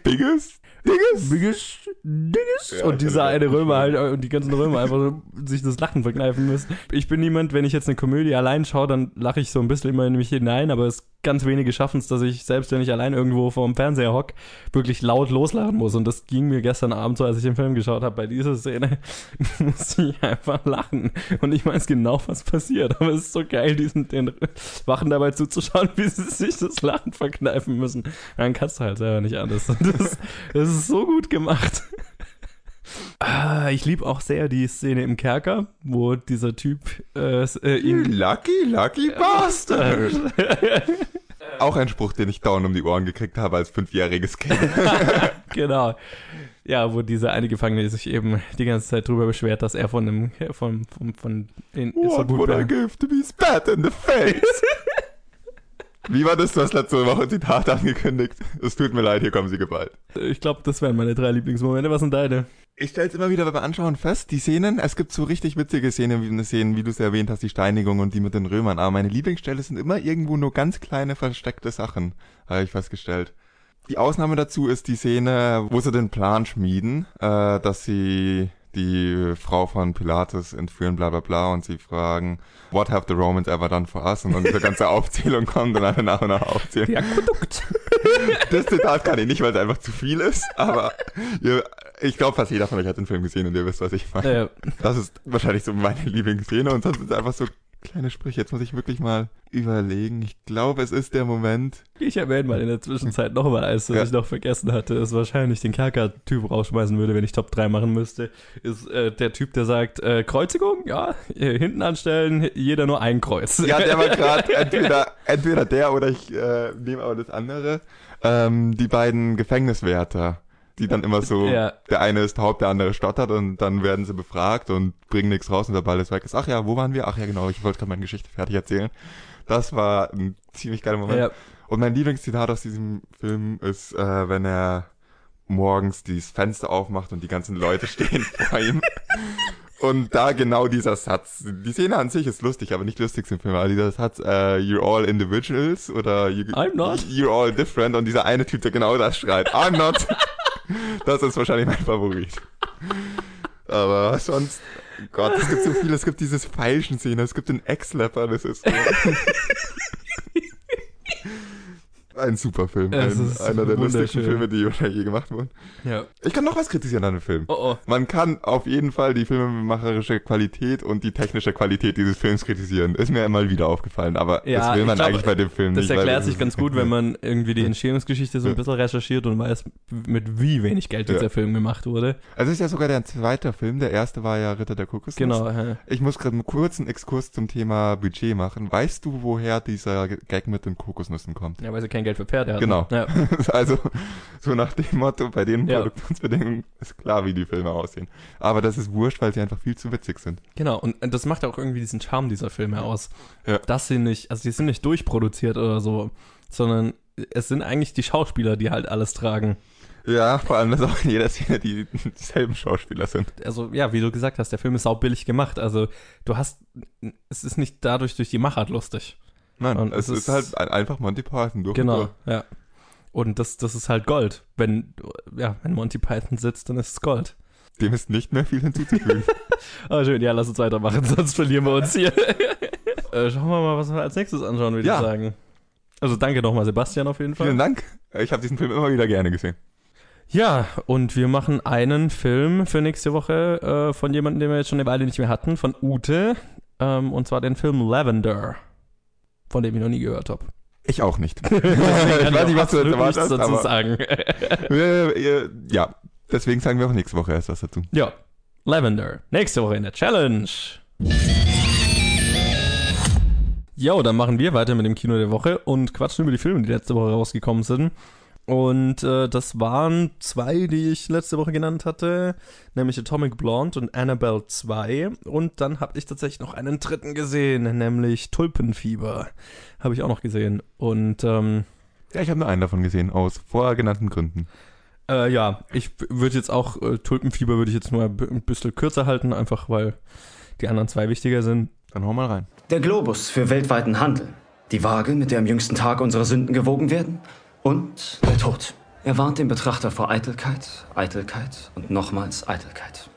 Biggest? Biggest? Biggest, Dinges. Ja, und dieser eine Römer halt, und die ganzen Römer einfach so sich das Lachen verkneifen müssen. Ich bin niemand, wenn ich jetzt eine Komödie allein schaue, dann lache ich so ein bisschen immer in mich hinein, aber es ganz wenige schaffen es, dass ich, selbst wenn ich allein irgendwo vorm Fernseher hock, wirklich laut loslachen muss. Und das ging mir gestern Abend so, als ich den Film geschaut habe. Bei dieser Szene musste ich einfach lachen. Und ich weiß genau, was passiert. Aber es ist so geil, diesen, den Wachen dabei zuzuschauen, wie sie sich das Lachen verkneifen müssen. Dann kannst du halt selber nicht anders. Das, das ist so gut gemacht. Ah, ich liebe auch sehr die Szene im Kerker, wo dieser Typ äh, äh, ihn lucky, lucky bastard. Auch ein Spruch, den ich dauernd um die Ohren gekriegt habe als fünfjähriges Kind. genau. Ja, wo dieser eine Gefangene sich eben die ganze Zeit drüber beschwert, dass er von einem von von von so What gut would I give to be spat in the face? Wie war das? Du hast letzte Woche Zitat angekündigt. Es tut mir leid, hier kommen sie geballt. Ich glaube, das wären meine drei Lieblingsmomente. Was sind deine? Ich stell's immer wieder beim Anschauen fest, die Szenen, es gibt so richtig witzige Szenen, wie Szenen, wie du es erwähnt hast, die Steinigung und die mit den Römern, aber meine Lieblingsstelle sind immer irgendwo nur ganz kleine versteckte Sachen, habe ich festgestellt. Die Ausnahme dazu ist die Szene, wo sie den Plan schmieden, äh, dass sie die Frau von Pilatus entführen, bla bla bla, und sie fragen, what have the Romans ever done for us? Und dann diese ganze Aufzählung kommt und alle nach und nach aufzählen. Die Aquädukt. Das Zitat kann ich nicht, weil es einfach zu viel ist, aber ihr, ich glaube, fast jeder von euch hat den Film gesehen und ihr wisst, was ich meine. äh, Das ist wahrscheinlich so meine Lieblingsszene und sonst sind es einfach so kleine Sprüche. Jetzt muss ich wirklich mal überlegen. Ich glaube, es ist der Moment. ich erwähne mal in der Zwischenzeit nochmal eins, das Ja. ich noch vergessen hatte, das wahrscheinlich den Kerker-Typ rausschmeißen würde, wenn ich Top 3 machen müsste, ist äh, der Typ, der sagt, äh, Kreuzigung, ja, äh, hinten anstellen, jeder nur ein Kreuz. Ja, der war gerade entweder, entweder der oder ich äh, nehme aber das andere. Ähm, die beiden Gefängniswärter, die dann immer so, Ja. der eine ist taub, der andere stottert und dann werden sie befragt und bringen nichts raus und der Ball ist weg. Ist, ach ja, wo waren wir? Ach ja, genau, ich wollte gerade meine Geschichte fertig erzählen. Das war ein ziemlich geiler Moment. Ja. Und mein Lieblingszitat aus diesem Film ist, äh, wenn er morgens dieses Fenster aufmacht und die ganzen Leute stehen vor ihm. Und da genau dieser Satz. Die Szene an sich ist lustig, aber nicht lustig im Film. Aber dieser Satz, äh, you're all individuals oder you, I'm not. you're all different. Und dieser eine Typ, der genau das schreit, I'm not. Das ist wahrscheinlich mein Favorit. Aber sonst, Gott, es gibt so viel. Es gibt dieses Feilschen-Szene, es gibt den Ex-Lapper, das ist so. Ein super Film. Ein, einer der lustigsten. Filme, die je gemacht wurden. Ja. Ich kann noch was kritisieren an dem Film. Oh oh. Man kann auf jeden Fall die filmemacherische Qualität und die technische Qualität dieses Films kritisieren. Ist mir mal wieder aufgefallen, aber Ja, das will man glaube, eigentlich bei dem Film Das nicht. weil erklärt das sich ganz gut, wenn man irgendwie die Entstehungsgeschichte so ein bisschen recherchiert und weiß, mit wie wenig Geld dieser Ja. Film gemacht wurde. Also es ist ja sogar der zweite Film. Der erste war ja Ritter der Kokosnuss. Genau. ja. Ich muss gerade einen kurzen Exkurs zum Thema Budget machen. Weißt du, woher dieser Gag mit den Kokosnüssen kommt? Ja, weil sie kein Geld für Pferde hatten. Genau. Ja. Also, so nach dem Motto, bei den Ja. Produktionsbedingungen ist klar, wie die Filme aussehen. Aber das ist wurscht, weil sie einfach viel zu witzig sind. Genau, und das macht auch irgendwie diesen Charme dieser Filme aus. Ja. Dass sie nicht, also die sind nicht durchproduziert oder so, sondern es sind eigentlich die Schauspieler, die halt alles tragen. Ja, vor allem, dass auch in jeder Szene die dieselben Schauspieler sind. Also, ja, wie du gesagt hast, der Film ist saubillig gemacht. Also, du hast, es ist nicht dadurch durch die Machart lustig. Nein, Und es es ist, ist- halt ein- einfach Monty Python durch Genau, und ja. Und das, das ist halt Gold. Wenn, ja, wenn Monty Python sitzt, dann ist es Gold. Dem ist nicht mehr viel hinzuzufügen. Ah, schön, ja, lass uns weitermachen, sonst verlieren wir uns hier. äh, schauen wir mal, was wir als nächstes anschauen, würde Ja. ich sagen. Also danke nochmal, Sebastian, auf jeden Fall. Vielen Dank. Ich habe diesen Film immer wieder gerne gesehen. Ja, und wir machen einen Film für nächste Woche äh, von jemandem, den wir jetzt schon eine Weile nicht mehr hatten, von Ute. Ähm, und zwar den Film Lavender, von dem ich noch nie gehört habe. Ich auch nicht. ich weiß nicht, was du jetzt erwartet nichts dazu sagen. Ja, deswegen sagen wir auch nächste Woche erst was dazu. ja, Lavender. Nächste Woche in der Challenge. Jo, dann machen wir weiter mit dem Kino der Woche und quatschen über die Filme, die letzte Woche rausgekommen sind. Und äh, das waren zwei, die ich letzte Woche genannt hatte, nämlich Atomic Blonde und Annabelle 2. Und dann habe ich tatsächlich noch einen dritten gesehen, nämlich Tulpenfieber. Habe ich auch noch gesehen. Und ähm, Ja, ich habe nur einen davon gesehen, aus vorher genannten Gründen. äh, ja, ich würde jetzt auch, äh, Tulpenfieber würde ich jetzt nur ein bisschen kürzer halten, einfach weil die anderen zwei wichtiger sind. Dann hau mal rein. Der Globus für weltweiten Handel. Die Waage, mit der am jüngsten Tag unsere Sünden gewogen werden. Und der Tod. Er warnt den Betrachter vor Eitelkeit, Eitelkeit und nochmals Eitelkeit.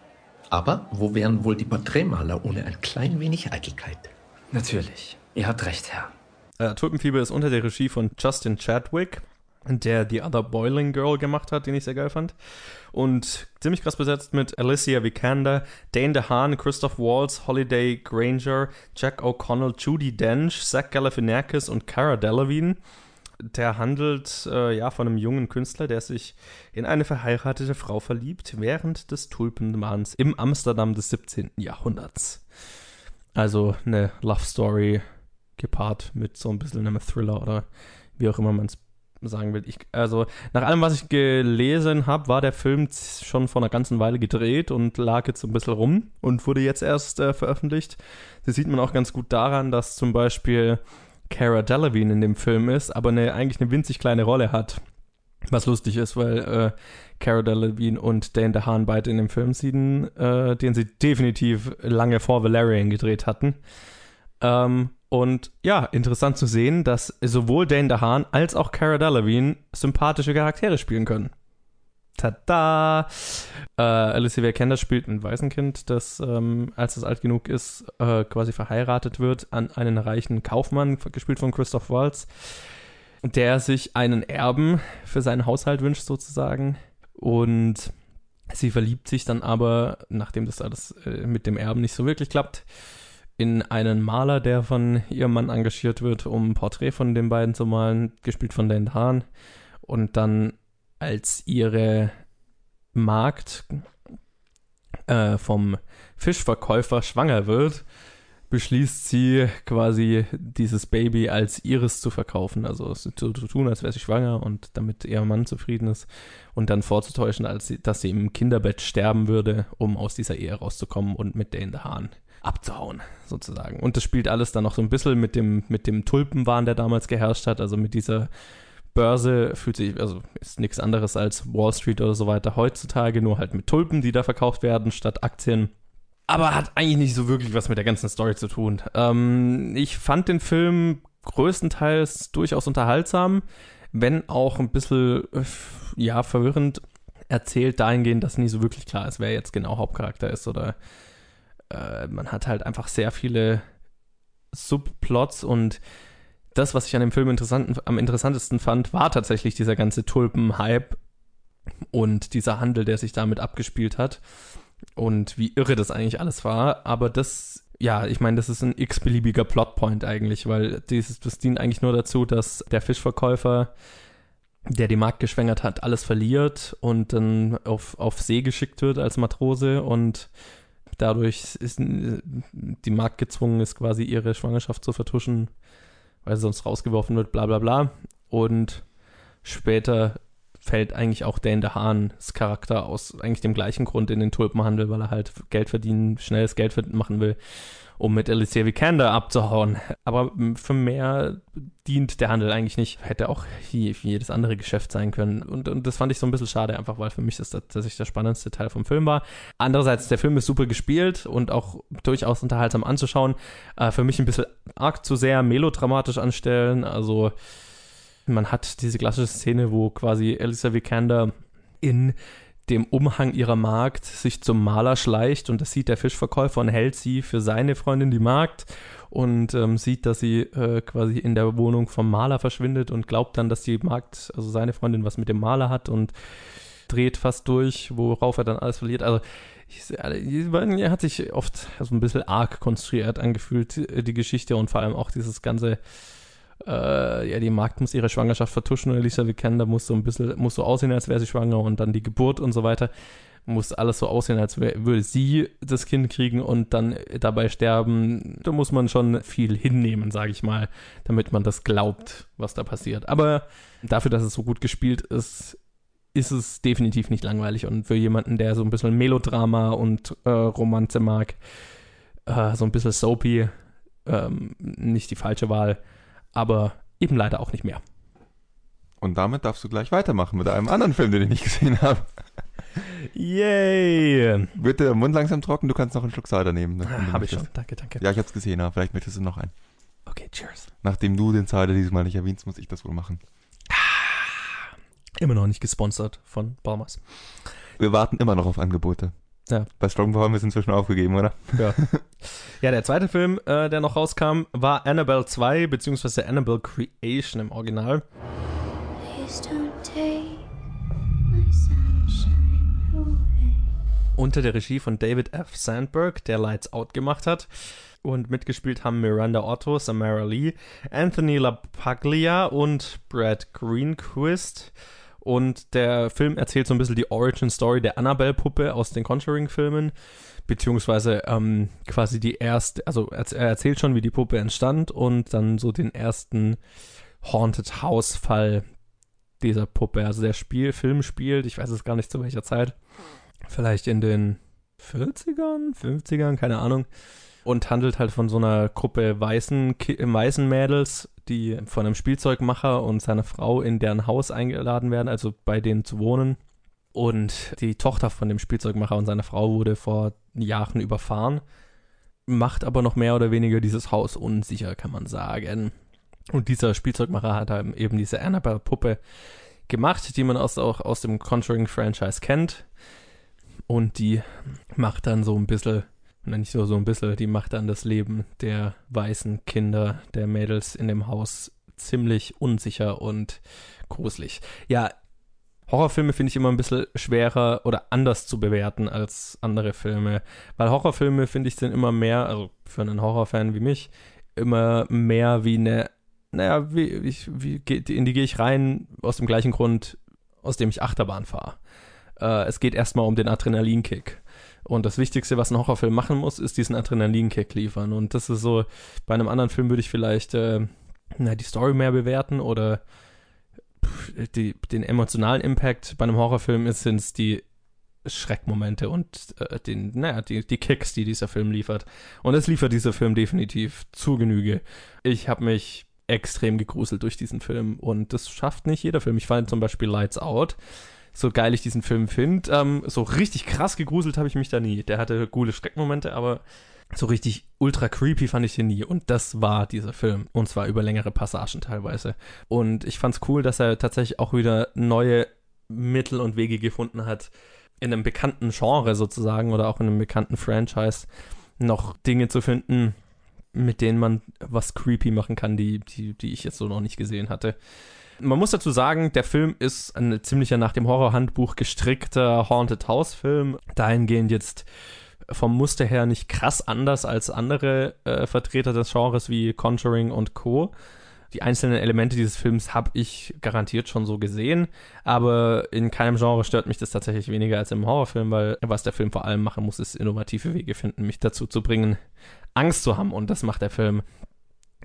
Aber wo wären wohl die Porträtmaler ohne ein klein wenig Eitelkeit? Natürlich. Ihr habt recht, Herr. Äh, Tulpenfieber ist unter der Regie von Justin Chadwick, der The Other Boiling Girl gemacht hat, den ich sehr geil fand. Und ziemlich krass besetzt mit Alicia Vikander, Dane DeHaan, Christoph Waltz, Holiday Granger, Jack O'Connell, Judy Dench, Zach Galifianakis und Cara Delevingne. Der handelt äh, ja von einem jungen Künstler, der sich in eine verheiratete Frau verliebt während des Tulpenmahns im Amsterdam des 17. Jahrhunderts. Also eine Love Story gepaart mit so ein bisschen einem Thriller oder wie auch immer man es sagen will. Ich, also nach allem, was ich gelesen habe, war der Film schon vor einer ganzen Weile gedreht und lag jetzt so ein bisschen rum und wurde jetzt erst äh, veröffentlicht. Das sieht man auch ganz gut daran, dass zum Beispiel Cara Delevingne in dem Film ist, aber eine, eigentlich eine winzig kleine Rolle hat. Was lustig ist, weil äh, Cara Delevingne und Dane DeHaan beide in dem Film sehen, äh, den sie definitiv lange vor Valerian gedreht hatten. Ähm, und ja, interessant zu sehen, dass sowohl Dane DeHaan als auch Cara Delevingne sympathische Charaktere spielen können. Tada! Äh, Alicia Vikander spielt ein Waisenkind, das, ähm, als es alt genug ist, äh, quasi verheiratet wird an einen reichen Kaufmann, gespielt von Christoph Waltz, der sich einen Erben für seinen Haushalt wünscht, sozusagen. Und sie verliebt sich dann aber, nachdem das alles äh, mit dem Erben nicht so wirklich klappt, in einen Maler, der von ihrem Mann engagiert wird, um ein Porträt von den beiden zu malen, gespielt von Dan Hahn. Und dann als ihre Magd äh, vom Fischverkäufer schwanger wird, beschließt sie quasi dieses Baby als ihres zu verkaufen, also zu, zu tun, als wäre sie schwanger und damit ihr Mann zufrieden ist und dann vorzutäuschen, als sie, dass sie im Kinderbett sterben würde, um aus dieser Ehe rauszukommen und mit Dane Hahn abzuhauen, sozusagen. Und das spielt alles dann noch so ein bisschen mit dem, mit dem Tulpenwahn, der damals geherrscht hat, also mit dieser Börse fühlt sich, also ist nichts anderes als Wall Street oder so weiter heutzutage, nur halt mit Tulpen, die da verkauft werden, statt Aktien. Aber hat eigentlich nicht so wirklich was mit der ganzen Story zu tun. Ähm, ich fand den Film größtenteils durchaus unterhaltsam, wenn auch ein bisschen, äh, ja, verwirrend erzählt dahingehend, dass nie so wirklich klar ist, wer jetzt genau Hauptcharakter ist oder äh, man hat halt einfach sehr viele Subplots und das, was ich an dem Film interessant, am interessantesten fand, war tatsächlich dieser ganze Tulpen-Hype und dieser Handel, der sich damit abgespielt hat und wie irre das eigentlich alles war. Aber das, ja, ich meine, das ist ein x-beliebiger Plotpoint eigentlich, weil dieses, das dient eigentlich nur dazu, dass der Fischverkäufer, der die Markt geschwängert hat, alles verliert und dann auf, auf See geschickt wird als Matrose und dadurch ist die Markt gezwungen ist, quasi ihre Schwangerschaft zu vertuschen weil sie sonst rausgeworfen wird, bla bla bla. Und später fällt eigentlich auch Dane DeHaans Charakter aus eigentlich dem gleichen Grund in den Tulpenhandel, weil er halt Geld verdienen, schnelles Geld machen will um mit Alicia Vikander abzuhauen. Aber für mehr dient der Handel eigentlich nicht. Hätte auch jedes andere Geschäft sein können. Und, und das fand ich so ein bisschen schade, einfach weil für mich das tatsächlich der spannendste Teil vom Film war. Andererseits, der Film ist super gespielt und auch durchaus unterhaltsam anzuschauen. Äh, für mich ein bisschen arg zu sehr melodramatisch anstellen. Also man hat diese klassische Szene, wo quasi Alicia Vikander in dem Umhang ihrer Magd sich zum Maler schleicht und das sieht der Fischverkäufer und hält sie für seine Freundin die Magd und ähm, sieht, dass sie äh, quasi in der Wohnung vom Maler verschwindet und glaubt dann, dass die Magd, also seine Freundin, was mit dem Maler hat und dreht fast durch, worauf er dann alles verliert. Also er hat sich oft so ein bisschen arg konstruiert angefühlt, die Geschichte und vor allem auch dieses ganze äh, ja, die Magd muss ihre Schwangerschaft vertuschen und Alicia Vikander muss so ein bisschen, muss so aussehen, als wäre sie schwanger und dann die Geburt und so weiter. Muss alles so aussehen, als würde sie das Kind kriegen und dann dabei sterben. Da muss man schon viel hinnehmen, sage ich mal, damit man das glaubt, was da passiert. Aber dafür, dass es so gut gespielt ist, ist es definitiv nicht langweilig. Und für jemanden, der so ein bisschen Melodrama und äh, Romanze mag, äh, so ein bisschen soapy, ähm, nicht die falsche Wahl aber eben leider auch nicht mehr. Und damit darfst du gleich weitermachen mit einem anderen Film, den ich nicht gesehen habe. Yay! Wird der Mund langsam trocken? Du kannst noch einen Schluck Cider nehmen. Ah, habe ich schon. Danke, danke. Ja, ich habe es gesehen, aber vielleicht möchtest du noch einen. Okay, cheers. Nachdem du den Cider dieses Mal nicht erwähnst, muss ich das wohl machen. Ah, immer noch nicht gesponsert von Baumers. Wir warten immer noch auf Angebote. Ja. Bei Strong haben wir es inzwischen aufgegeben, oder? Ja. ja, der zweite Film, äh, der noch rauskam, war Annabelle 2, beziehungsweise Annabelle Creation im Original. Unter der Regie von David F. Sandberg, der Lights Out gemacht hat. Und mitgespielt haben Miranda Otto, Samara Lee, Anthony LaPaglia und Brad Greenquist. Und der Film erzählt so ein bisschen die Origin-Story der Annabelle-Puppe aus den Conjuring-Filmen, beziehungsweise ähm, quasi die erste, also er erzählt schon, wie die Puppe entstand und dann so den ersten Haunted House-Fall dieser Puppe. Also der Spiel, Film spielt, ich weiß es gar nicht zu welcher Zeit, vielleicht in den 40ern, 50ern, keine Ahnung. Und handelt halt von so einer Gruppe weißen, weißen Mädels, die von einem Spielzeugmacher und seiner Frau in deren Haus eingeladen werden, also bei denen zu wohnen. Und die Tochter von dem Spielzeugmacher und seiner Frau wurde vor Jahren überfahren, macht aber noch mehr oder weniger dieses Haus unsicher, kann man sagen. Und dieser Spielzeugmacher hat eben diese Annabelle-Puppe gemacht, die man aus, auch aus dem Conjuring-Franchise kennt. Und die macht dann so ein bisschen und nicht nur so ein bisschen, die macht dann das Leben der weißen Kinder, der Mädels in dem Haus ziemlich unsicher und gruselig. Ja, Horrorfilme finde ich immer ein bisschen schwerer oder anders zu bewerten als andere Filme, weil Horrorfilme finde ich sind immer mehr, also für einen Horrorfan wie mich, immer mehr wie eine, naja, wie, ich, wie, in die gehe ich rein aus dem gleichen Grund, aus dem ich Achterbahn fahre. Äh, es geht erstmal um den Adrenalinkick. Und das Wichtigste, was ein Horrorfilm machen muss, ist diesen Adrenalinkick liefern. Und das ist so, bei einem anderen Film würde ich vielleicht äh, na, die Story mehr bewerten oder die, den emotionalen Impact. Bei einem Horrorfilm sind es die Schreckmomente und äh, den, naja, die, die Kicks, die dieser Film liefert. Und das liefert dieser Film definitiv zu Genüge. Ich habe mich extrem gegruselt durch diesen Film und das schafft nicht jeder Film. Ich fand zum Beispiel Lights Out so geil ich diesen Film finde. Ähm, so richtig krass gegruselt habe ich mich da nie. Der hatte coole Schreckmomente, aber so richtig ultra creepy fand ich den nie. Und das war dieser Film. Und zwar über längere Passagen teilweise. Und ich fand es cool, dass er tatsächlich auch wieder neue Mittel und Wege gefunden hat, in einem bekannten Genre sozusagen oder auch in einem bekannten Franchise noch Dinge zu finden, mit denen man was creepy machen kann, die, die, die ich jetzt so noch nicht gesehen hatte. Man muss dazu sagen, der Film ist ein ziemlicher nach dem Horrorhandbuch gestrickter Haunted House Film. Dahingehend jetzt vom Muster her nicht krass anders als andere äh, Vertreter des Genres wie Conjuring und Co. Die einzelnen Elemente dieses Films habe ich garantiert schon so gesehen, aber in keinem Genre stört mich das tatsächlich weniger als im Horrorfilm, weil was der Film vor allem machen muss, ist innovative Wege finden, mich dazu zu bringen, Angst zu haben und das macht der Film.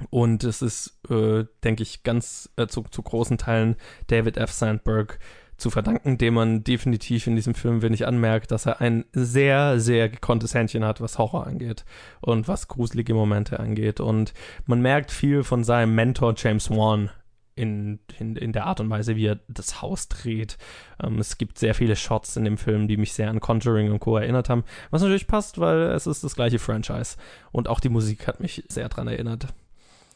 Und es ist, äh, denke ich, ganz äh, zu, zu großen Teilen David F. Sandberg zu verdanken, dem man definitiv in diesem Film wenig anmerkt, dass er ein sehr, sehr gekonntes Händchen hat, was Horror angeht und was gruselige Momente angeht. Und man merkt viel von seinem Mentor James Wan in, in, in der Art und Weise, wie er das Haus dreht. Ähm, es gibt sehr viele Shots in dem Film, die mich sehr an Conjuring und Co. erinnert haben, was natürlich passt, weil es ist das gleiche Franchise. Und auch die Musik hat mich sehr daran erinnert.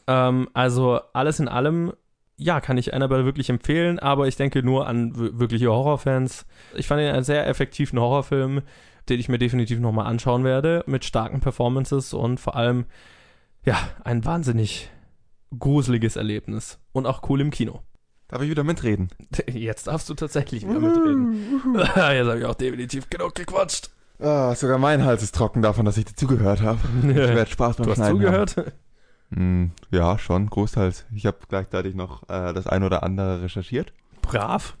Ähm, also alles in allem ja, kann ich Annabelle wirklich empfehlen, aber ich denke nur an wirkliche Horrorfans. Ich fand ihn einen sehr effektiven Horrorfilm, den ich mir definitiv nochmal anschauen werde, mit starken Performances und vor allem, ja, ein wahnsinnig gruseliges Erlebnis und auch cool im Kino. Darf ich wieder mitreden? Jetzt darfst du tatsächlich wieder mitreden. Jetzt habe ich auch definitiv genug gequatscht. Ah, sogar mein Hals ist trocken davon, dass ich dazugehört habe. Ich werde Spaß beim Du hast Schneiden zugehört? Haben. Hm, ja, schon, großteils. Ich habe gleichzeitig noch äh, das ein oder andere recherchiert. Brav.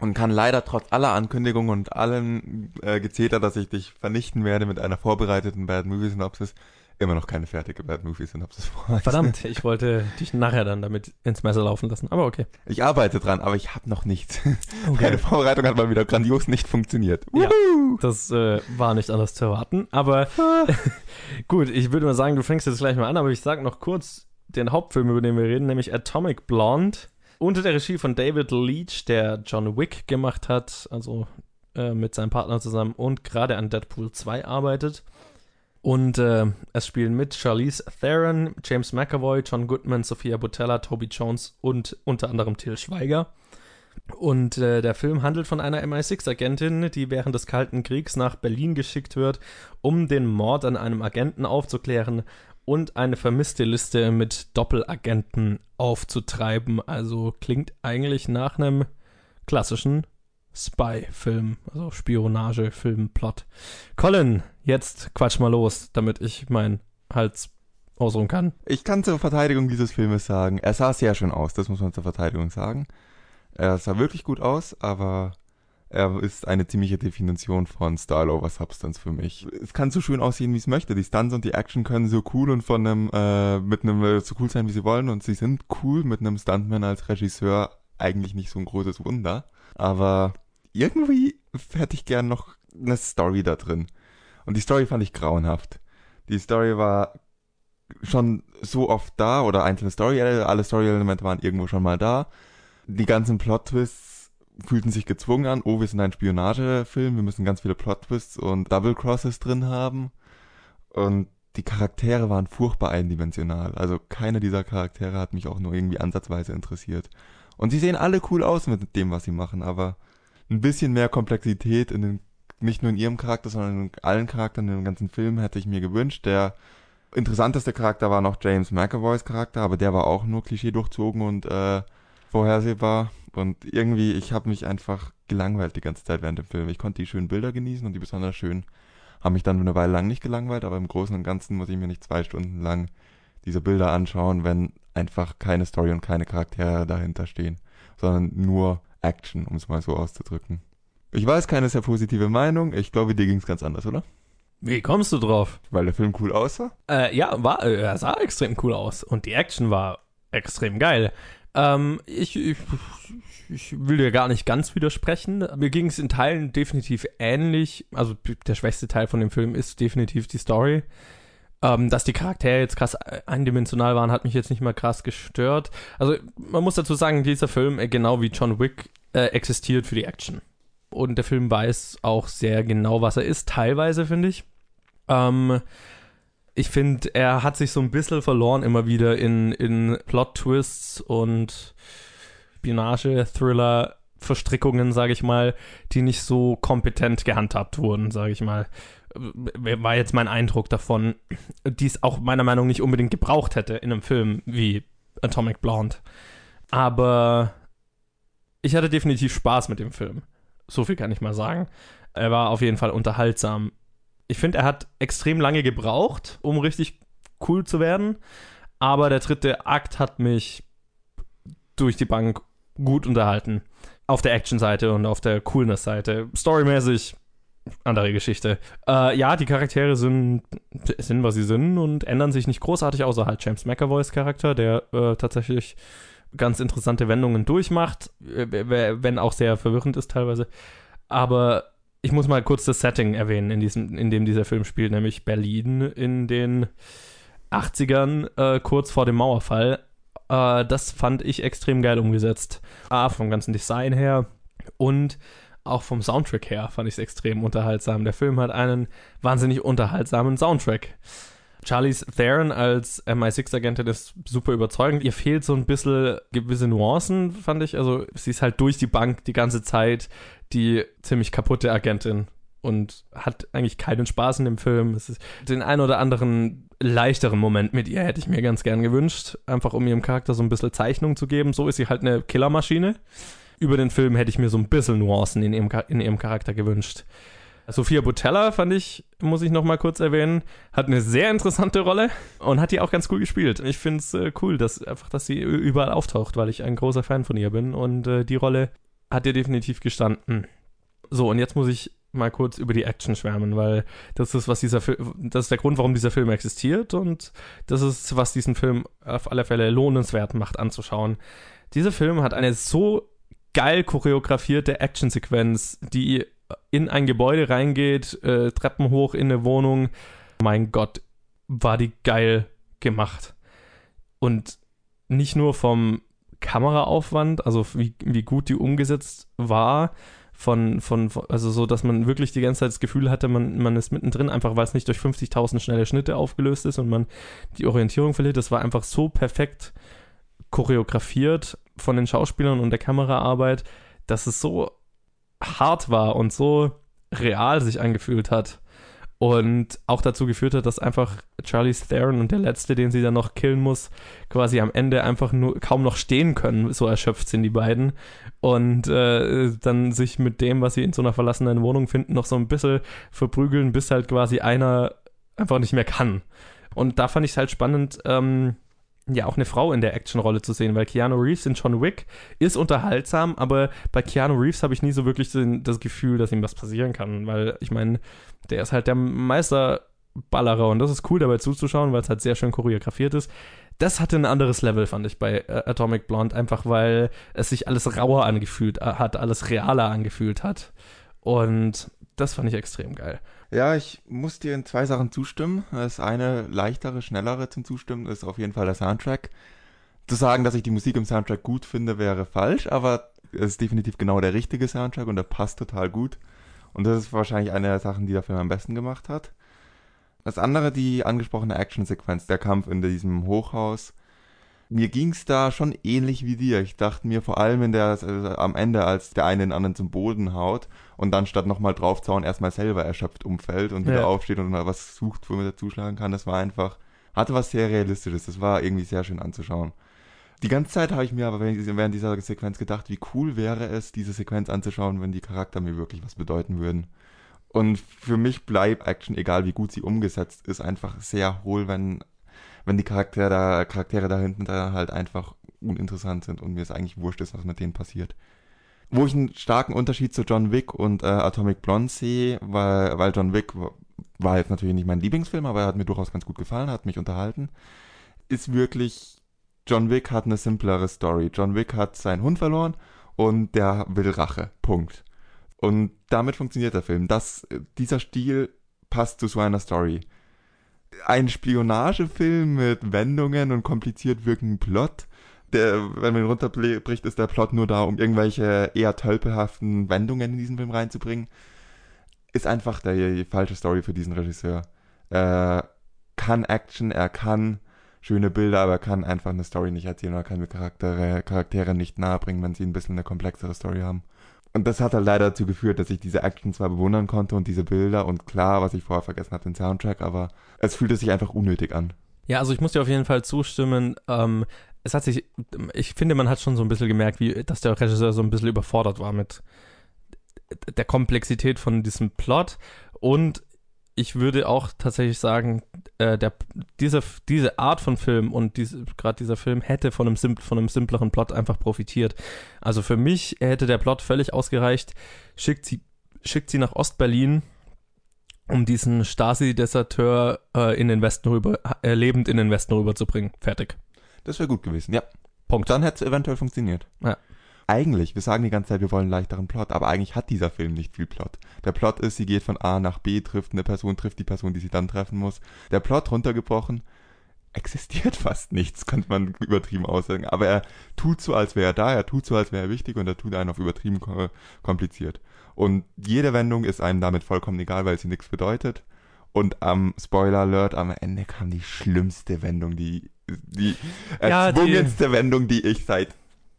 Und kann leider trotz aller Ankündigungen und allem äh, Gezeter, dass ich dich vernichten werde mit einer vorbereiteten Bad Movie Synopsis, immer noch keine fertige Bad Movie Synopsis vorhalten. Verdammt, ich wollte dich nachher dann damit ins Messer laufen lassen, aber okay. Ich arbeite dran, aber ich habe noch nichts. Okay. Meine Vorbereitung hat mal wieder grandios nicht funktioniert. Ja, das äh, war nicht anders zu erwarten. Aber gut, ich würde mal sagen, du fängst jetzt gleich mal an, aber ich sage noch kurz den Hauptfilm, über den wir reden, nämlich Atomic Blonde. Unter der Regie von David Leach, der John Wick gemacht hat, also äh, mit seinem Partner zusammen und gerade an Deadpool 2 arbeitet. Und äh, es spielen mit Charlize Theron, James McAvoy, John Goodman, Sophia Botella, Toby Jones und unter anderem Till Schweiger. Und äh, der Film handelt von einer MI6-Agentin, die während des Kalten Kriegs nach Berlin geschickt wird, um den Mord an einem Agenten aufzuklären und eine vermisste Liste mit Doppelagenten aufzutreiben. Also klingt eigentlich nach einem klassischen Spy-Film, also Spionage-Film-Plot. Colin, jetzt quatsch mal los, damit ich meinen Hals ausruhen kann. Ich kann zur Verteidigung dieses Filmes sagen, er sah sehr schön aus, das muss man zur Verteidigung sagen. Er sah wirklich gut aus, aber er ist eine ziemliche Definition von Style over Substance für mich. Es kann so schön aussehen, wie es möchte. Die Stunts und die Action können so cool und von einem, äh, mit einem äh, so cool sein, wie sie wollen. Und sie sind cool mit einem Stuntman als Regisseur eigentlich nicht so ein großes Wunder. Aber irgendwie hätte ich gern noch eine Story da drin. Und die Story fand ich grauenhaft. Die Story war schon so oft da oder einzelne Story, alle Story-Elemente waren irgendwo schon mal da. Die ganzen Plot-Twists fühlten sich gezwungen an. Oh, wir sind ein Spionagefilm, wir müssen ganz viele Plot-Twists und Double-Crosses drin haben. Und die Charaktere waren furchtbar eindimensional. Also keiner dieser Charaktere hat mich auch nur irgendwie ansatzweise interessiert. Und sie sehen alle cool aus mit dem, was sie machen, aber ein bisschen mehr Komplexität in den, nicht nur in ihrem Charakter, sondern in allen Charakteren in dem ganzen Film hätte ich mir gewünscht. Der interessanteste Charakter war noch James McAvoys Charakter, aber der war auch nur Klischee durchzogen und äh, vorhersehbar. Und irgendwie, ich habe mich einfach gelangweilt die ganze Zeit während dem Film. Ich konnte die schönen Bilder genießen und die besonders schön haben mich dann eine Weile lang nicht gelangweilt, aber im Großen und Ganzen muss ich mir nicht zwei Stunden lang diese Bilder anschauen, wenn einfach keine Story und keine Charaktere dahinter stehen, sondern nur Action, um es mal so auszudrücken. Ich weiß, keine sehr positive Meinung. Ich glaube, dir ging es ganz anders, oder? Wie kommst du drauf? Weil der Film cool aussah? Äh, ja, war, äh, er sah extrem cool aus und die Action war extrem geil. Ähm, ich, ich, ich will dir gar nicht ganz widersprechen. Mir ging es in Teilen definitiv ähnlich. Also der schwächste Teil von dem Film ist definitiv die Story. Ähm, dass die Charaktere jetzt krass eindimensional waren, hat mich jetzt nicht mal krass gestört. Also man muss dazu sagen, dieser Film, äh, genau wie John Wick, äh, existiert für die Action. Und der Film weiß auch sehr genau, was er ist, teilweise, finde ich. Ähm, ich finde, er hat sich so ein bisschen verloren immer wieder in, in Plot-Twists und Spionage-Thriller Verstrickungen, sage ich mal, die nicht so kompetent gehandhabt wurden, sage ich mal. War jetzt mein Eindruck davon, die es auch meiner Meinung nach nicht unbedingt gebraucht hätte in einem Film wie Atomic Blonde. Aber ich hatte definitiv Spaß mit dem Film. So viel kann ich mal sagen. Er war auf jeden Fall unterhaltsam. Ich finde, er hat extrem lange gebraucht, um richtig cool zu werden. Aber der dritte Akt hat mich durch die Bank gut unterhalten. Auf der Action-Seite und auf der Coolness-Seite. Storymäßig andere Geschichte. Äh, ja, die Charaktere sind, sind, was sie sind und ändern sich nicht großartig, außer halt James McAvoys Charakter, der äh, tatsächlich ganz interessante Wendungen durchmacht, wenn auch sehr verwirrend ist teilweise. Aber ich muss mal kurz das Setting erwähnen, in, diesem, in dem dieser Film spielt, nämlich Berlin in den 80ern, äh, kurz vor dem Mauerfall. Äh, das fand ich extrem geil umgesetzt. A, vom ganzen Design her und auch vom Soundtrack her fand ich es extrem unterhaltsam. Der Film hat einen wahnsinnig unterhaltsamen Soundtrack. Charlize Theron als MI6-Agentin ist super überzeugend. Ihr fehlt so ein bisschen gewisse Nuancen, fand ich. Also sie ist halt durch die Bank die ganze Zeit die ziemlich kaputte Agentin und hat eigentlich keinen Spaß in dem Film. Den ein oder anderen leichteren Moment mit ihr hätte ich mir ganz gern gewünscht, einfach um ihrem Charakter so ein bisschen Zeichnung zu geben. So ist sie halt eine Killermaschine. Über den Film hätte ich mir so ein bisschen Nuancen in ihrem, in ihrem Charakter gewünscht. Sophia Butella fand ich, muss ich noch mal kurz erwähnen, hat eine sehr interessante Rolle und hat die auch ganz cool gespielt. Ich finde es äh, cool, dass einfach, dass sie überall auftaucht, weil ich ein großer Fan von ihr bin und äh, die Rolle hat ihr definitiv gestanden. So, und jetzt muss ich mal kurz über die Action schwärmen, weil das ist, was dieser Film, das ist der Grund, warum dieser Film existiert und das ist, was diesen Film auf alle Fälle lohnenswert macht anzuschauen. Dieser Film hat eine so geil choreografierte Actionsequenz, die in ein Gebäude reingeht, äh, Treppen hoch in eine Wohnung. Mein Gott, war die geil gemacht. Und nicht nur vom Kameraaufwand, also wie, wie gut die umgesetzt war, von, von, also so, dass man wirklich die ganze Zeit das Gefühl hatte, man, man ist mittendrin, einfach weil es nicht durch 50.000 schnelle Schnitte aufgelöst ist und man die Orientierung verliert. Das war einfach so perfekt choreografiert von den Schauspielern und der Kameraarbeit, dass es so hart war und so real sich angefühlt hat. Und auch dazu geführt hat, dass einfach Charlie Theron und der Letzte, den sie dann noch killen muss, quasi am Ende einfach nur kaum noch stehen können. So erschöpft sind die beiden. Und äh, dann sich mit dem, was sie in so einer verlassenen Wohnung finden, noch so ein bisschen verprügeln, bis halt quasi einer einfach nicht mehr kann. Und da fand ich es halt spannend, ähm, ja auch eine Frau in der Actionrolle zu sehen, weil Keanu Reeves in John Wick ist unterhaltsam, aber bei Keanu Reeves habe ich nie so wirklich das Gefühl, dass ihm was passieren kann, weil ich meine, der ist halt der Meisterballerer und das ist cool dabei zuzuschauen, weil es halt sehr schön choreografiert ist. Das hatte ein anderes Level, fand ich bei äh, Atomic Blonde, einfach weil es sich alles rauer angefühlt äh, hat, alles realer angefühlt hat. Und das fand ich extrem geil. Ja, ich muss dir in zwei Sachen zustimmen. Das eine leichtere, schnellere zum Zustimmen ist auf jeden Fall der Soundtrack. Zu sagen, dass ich die Musik im Soundtrack gut finde, wäre falsch, aber es ist definitiv genau der richtige Soundtrack und der passt total gut. Und das ist wahrscheinlich eine der Sachen, die der Film am besten gemacht hat. Das andere, die angesprochene Actionsequenz, der Kampf in diesem Hochhaus, mir ging's da schon ähnlich wie dir. Ich dachte mir vor allem in der, also am Ende, als der eine den anderen zum Boden haut und dann statt nochmal draufzauen erstmal selber erschöpft umfällt und wieder ja. aufsteht und mal was sucht, womit er zuschlagen kann. Das war einfach, hatte was sehr Realistisches. Das war irgendwie sehr schön anzuschauen. Die ganze Zeit habe ich mir aber während dieser Sequenz gedacht, wie cool wäre es, diese Sequenz anzuschauen, wenn die Charakter mir wirklich was bedeuten würden. Und für mich bleibt Action, egal wie gut sie umgesetzt ist, einfach sehr hohl, wenn wenn die Charaktere da, Charaktere da hinten da halt einfach uninteressant sind und mir es eigentlich wurscht ist, was mit denen passiert. Wo ich einen starken Unterschied zu John Wick und äh, Atomic Blonde sehe, weil, weil John Wick war jetzt natürlich nicht mein Lieblingsfilm, aber er hat mir durchaus ganz gut gefallen, hat mich unterhalten, ist wirklich, John Wick hat eine simplere Story. John Wick hat seinen Hund verloren und der will Rache. Punkt. Und damit funktioniert der Film. Das, dieser Stil passt zu so einer Story ein Spionagefilm mit Wendungen und kompliziert wirkenden Plot. Der, wenn man ihn runterbricht, ist der Plot nur da, um irgendwelche eher tölpelhaften Wendungen in diesen Film reinzubringen. Ist einfach der, die falsche Story für diesen Regisseur. Er kann Action, er kann schöne Bilder, aber er kann einfach eine Story nicht erzählen oder kann Charaktere, Charaktere nicht nahebringen, wenn sie ein bisschen eine komplexere Story haben. Und das hat halt leider dazu geführt, dass ich diese Action zwar bewundern konnte und diese Bilder und klar, was ich vorher vergessen habe, den Soundtrack, aber es fühlte sich einfach unnötig an. Ja, also ich muss dir auf jeden Fall zustimmen. Ähm, es hat sich, ich finde, man hat schon so ein bisschen gemerkt, wie, dass der Regisseur so ein bisschen überfordert war mit der Komplexität von diesem Plot und ich würde auch tatsächlich sagen, äh, der, diese, diese Art von Film und diese, gerade dieser Film hätte von einem, simp von einem simpleren Plot einfach profitiert. Also für mich hätte der Plot völlig ausgereicht. Schickt sie, schickt sie nach Ostberlin, um diesen Stasi-Deserteur äh, in den Westen rüber, äh, lebend in den Westen rüberzubringen. Fertig. Das wäre gut gewesen, ja. Punkt. Dann hätte es eventuell funktioniert. Ja. Eigentlich, wir sagen die ganze Zeit, wir wollen einen leichteren Plot, aber eigentlich hat dieser Film nicht viel Plot. Der Plot ist, sie geht von A nach B, trifft eine Person, trifft die Person, die sie dann treffen muss. Der Plot runtergebrochen existiert fast nichts, könnte man übertrieben aussagen. Aber er tut so, als wäre er da, er tut so, als wäre er wichtig und er tut einen auf übertrieben kompliziert. Und jede Wendung ist einem damit vollkommen egal, weil sie nichts bedeutet. Und am Spoiler Alert am Ende kam die schlimmste Wendung, die die Ja, die- erzwungenste Wendung, die ich seit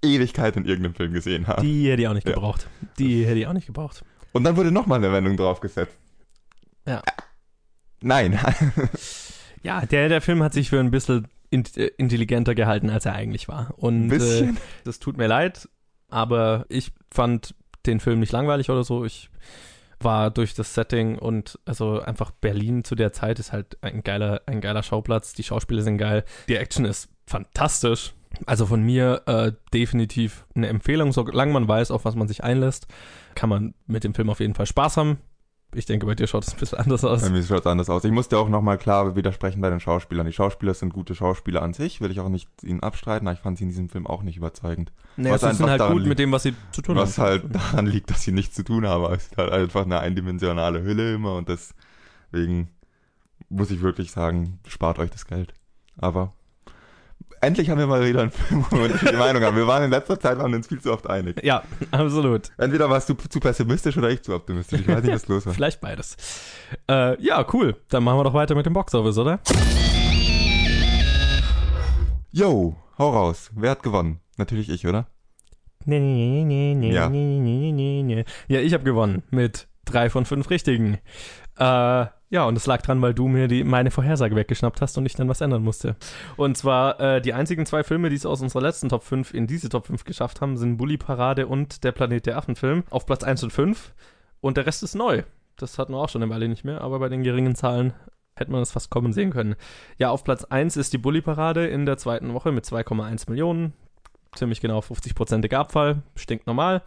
Ewigkeit in irgendeinem Film gesehen habe. Die hätte ich auch nicht Ja. gebraucht. Die hätte ich auch nicht gebraucht. Und dann wurde nochmal eine Wendung draufgesetzt. Ja. Nein. Ja, der, der Film hat sich für ein bisschen äh, intelligenter gehalten, als er eigentlich war. Und Ein bisschen. Äh, das tut mir leid, aber ich fand den Film nicht langweilig oder so. Ich war durch das Setting und also einfach Berlin zu der Zeit ist halt ein geiler, ein geiler Schauplatz. Die Schauspieler sind geil. Die Action ist fantastisch. Also von mir äh, definitiv eine Empfehlung, solange man weiß, auf was man sich einlässt, kann man mit dem Film auf jeden Fall Spaß haben. Ich denke, bei dir schaut es ein bisschen anders aus. Bei mir schaut es anders aus. Ich musste auch nochmal klar widersprechen bei den Schauspielern. Die Schauspieler sind gute Schauspieler an sich, will ich auch nicht ihnen abstreiten, aber ich fand sie in diesem Film auch nicht überzeugend. Naja, Was sie sind halt gut liegt- mit dem, was sie zu tun Was haben. halt daran liegt, dass sie nichts zu tun haben. Es ist halt einfach eine eindimensionale Hülle immer und deswegen muss ich wirklich sagen, spart euch das Geld. Aber endlich haben wir mal wieder einen Film, wo wir unterschiedliche Meinung haben. Wir waren in letzter Zeit waren uns viel zu oft einig. Ja, absolut. Entweder warst du zu pessimistisch oder ich zu optimistisch. Ich weiß nicht, was los war. Vielleicht beides. Äh, ja, cool. Dann machen wir doch weiter mit dem Boxoffice, oder? Yo, hau raus. Wer hat gewonnen? Natürlich ich, oder? Nee, nee, nee, nee, Ja. nee, nee, nee, nee. Ja, ich habe gewonnen mit drei von fünf Richtigen. Äh, ja, und es lag dran, weil du mir die, meine Vorhersage weggeschnappt hast und ich dann was ändern musste. Und zwar äh, die einzigen zwei Filme, die es aus unserer letzten Top 5 in diese Top 5 geschafft haben, sind Bully Parade und Der Planet der Affen Film auf Platz 1 und 5. Und der Rest ist neu. Das hatten wir auch schon eine Weile nicht mehr, aber bei den geringen Zahlen hätte man das fast kommen sehen können. Ja, auf Platz 1 ist die Bully Parade in der zweiten Woche mit 2,1 Millionen. Ziemlich genau 50-prozentiger Abfall. Stinkt normal.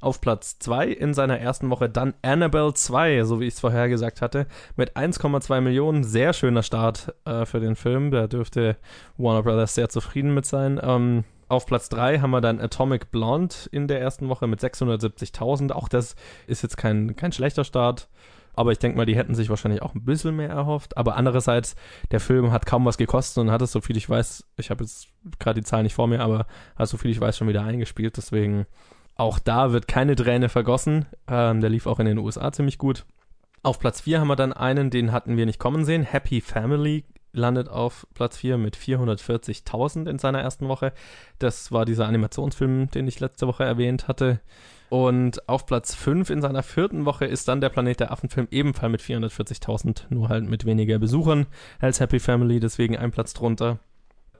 Auf Platz 2 in seiner ersten Woche dann Annabelle 2, so wie ich es vorher gesagt hatte, mit 1,2 Millionen. Sehr schöner Start äh, für den Film. Da dürfte Warner Brothers sehr zufrieden mit sein. Ähm, auf Platz 3 haben wir dann Atomic Blonde in der ersten Woche mit 670.000. Auch das ist jetzt kein, kein schlechter Start. Aber ich denke mal, die hätten sich wahrscheinlich auch ein bisschen mehr erhofft. Aber andererseits, der Film hat kaum was gekostet und hat es, so viel ich weiß, ich habe jetzt gerade die Zahl nicht vor mir, aber hat so viel ich weiß schon wieder eingespielt. Deswegen auch da wird keine Träne vergossen. Ähm, der lief auch in den USA ziemlich gut. Auf Platz 4 haben wir dann einen, den hatten wir nicht kommen sehen. Happy Family landet auf Platz 4 mit 440.000 in seiner ersten Woche. Das war dieser Animationsfilm, den ich letzte Woche erwähnt hatte. Und auf Platz 5 in seiner vierten Woche ist dann der Planet der Affen-Film ebenfalls mit 440.000, nur halt mit weniger Besuchern als Happy Family, deswegen ein Platz drunter.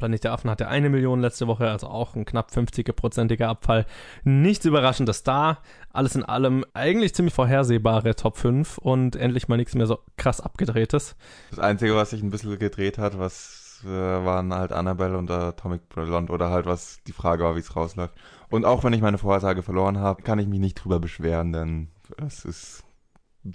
Planet der Affen hatte eine Million letzte Woche, also auch ein knapp 50-prozentiger Abfall. Nichts überraschendes da. Alles in allem eigentlich ziemlich vorhersehbare Top 5 und endlich mal nichts mehr so krass abgedrehtes. Das Einzige, was sich ein bisschen gedreht hat, was äh, waren halt Annabelle und Atomic Blonde oder halt was die Frage war, wie es rausläuft. Und auch wenn ich meine Vorhersage verloren habe, kann ich mich nicht drüber beschweren, denn es ist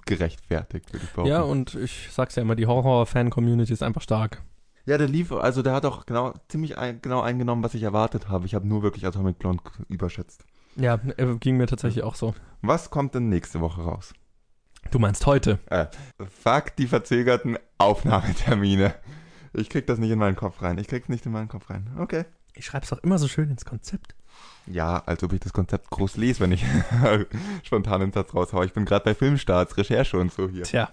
gerechtfertigt, würde ich behaupten. Ja, und ich sag's ja immer, die Horror-Fan-Community ist einfach stark. Ja, der lief, also der hat auch genau ziemlich ein, genau eingenommen, was ich erwartet habe. Ich habe nur wirklich Atomic Blonde überschätzt. Ja, äh, ging mir tatsächlich auch so. Was kommt denn nächste Woche raus? Du meinst heute? Äh, fuck die verzögerten Aufnahmetermine. Ich krieg das nicht in meinen Kopf rein. Ich krieg's nicht in meinen Kopf rein. Okay. Ich schreib's doch immer so schön ins Konzept. Ja, als ob ich das Konzept groß lese, wenn ich spontan einen Satz raushaue. Ich bin gerade bei Filmstarts, Recherche und so hier. Tja.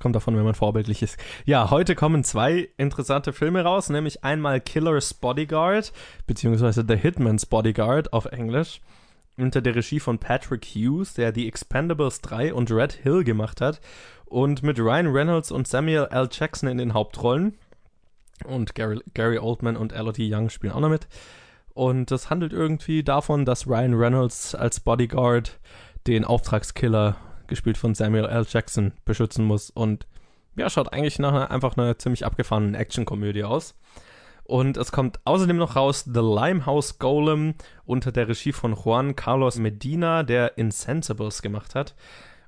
Kommt davon, wenn man vorbildlich ist. Ja, heute kommen zwei interessante Filme raus, nämlich einmal Killer's Bodyguard, beziehungsweise The Hitman's Bodyguard auf Englisch. unter der Regie von Patrick Hughes, der die Expendables 3 und Red Hill gemacht hat. Und mit Ryan Reynolds und Samuel L. Jackson in den Hauptrollen. Und Gary, Gary Oldman und Elodie Young spielen auch noch mit. Und das handelt irgendwie davon, dass Ryan Reynolds als Bodyguard den Auftragskiller, gespielt von Samuel L. Jackson, beschützen muss. Und ja, schaut eigentlich nach einer, einfach einer ziemlich abgefahrenen Actionkomödie aus. Und es kommt außerdem noch raus The Limehouse Golem unter der Regie von Juan Carlos Medina, der Insensibles gemacht hat.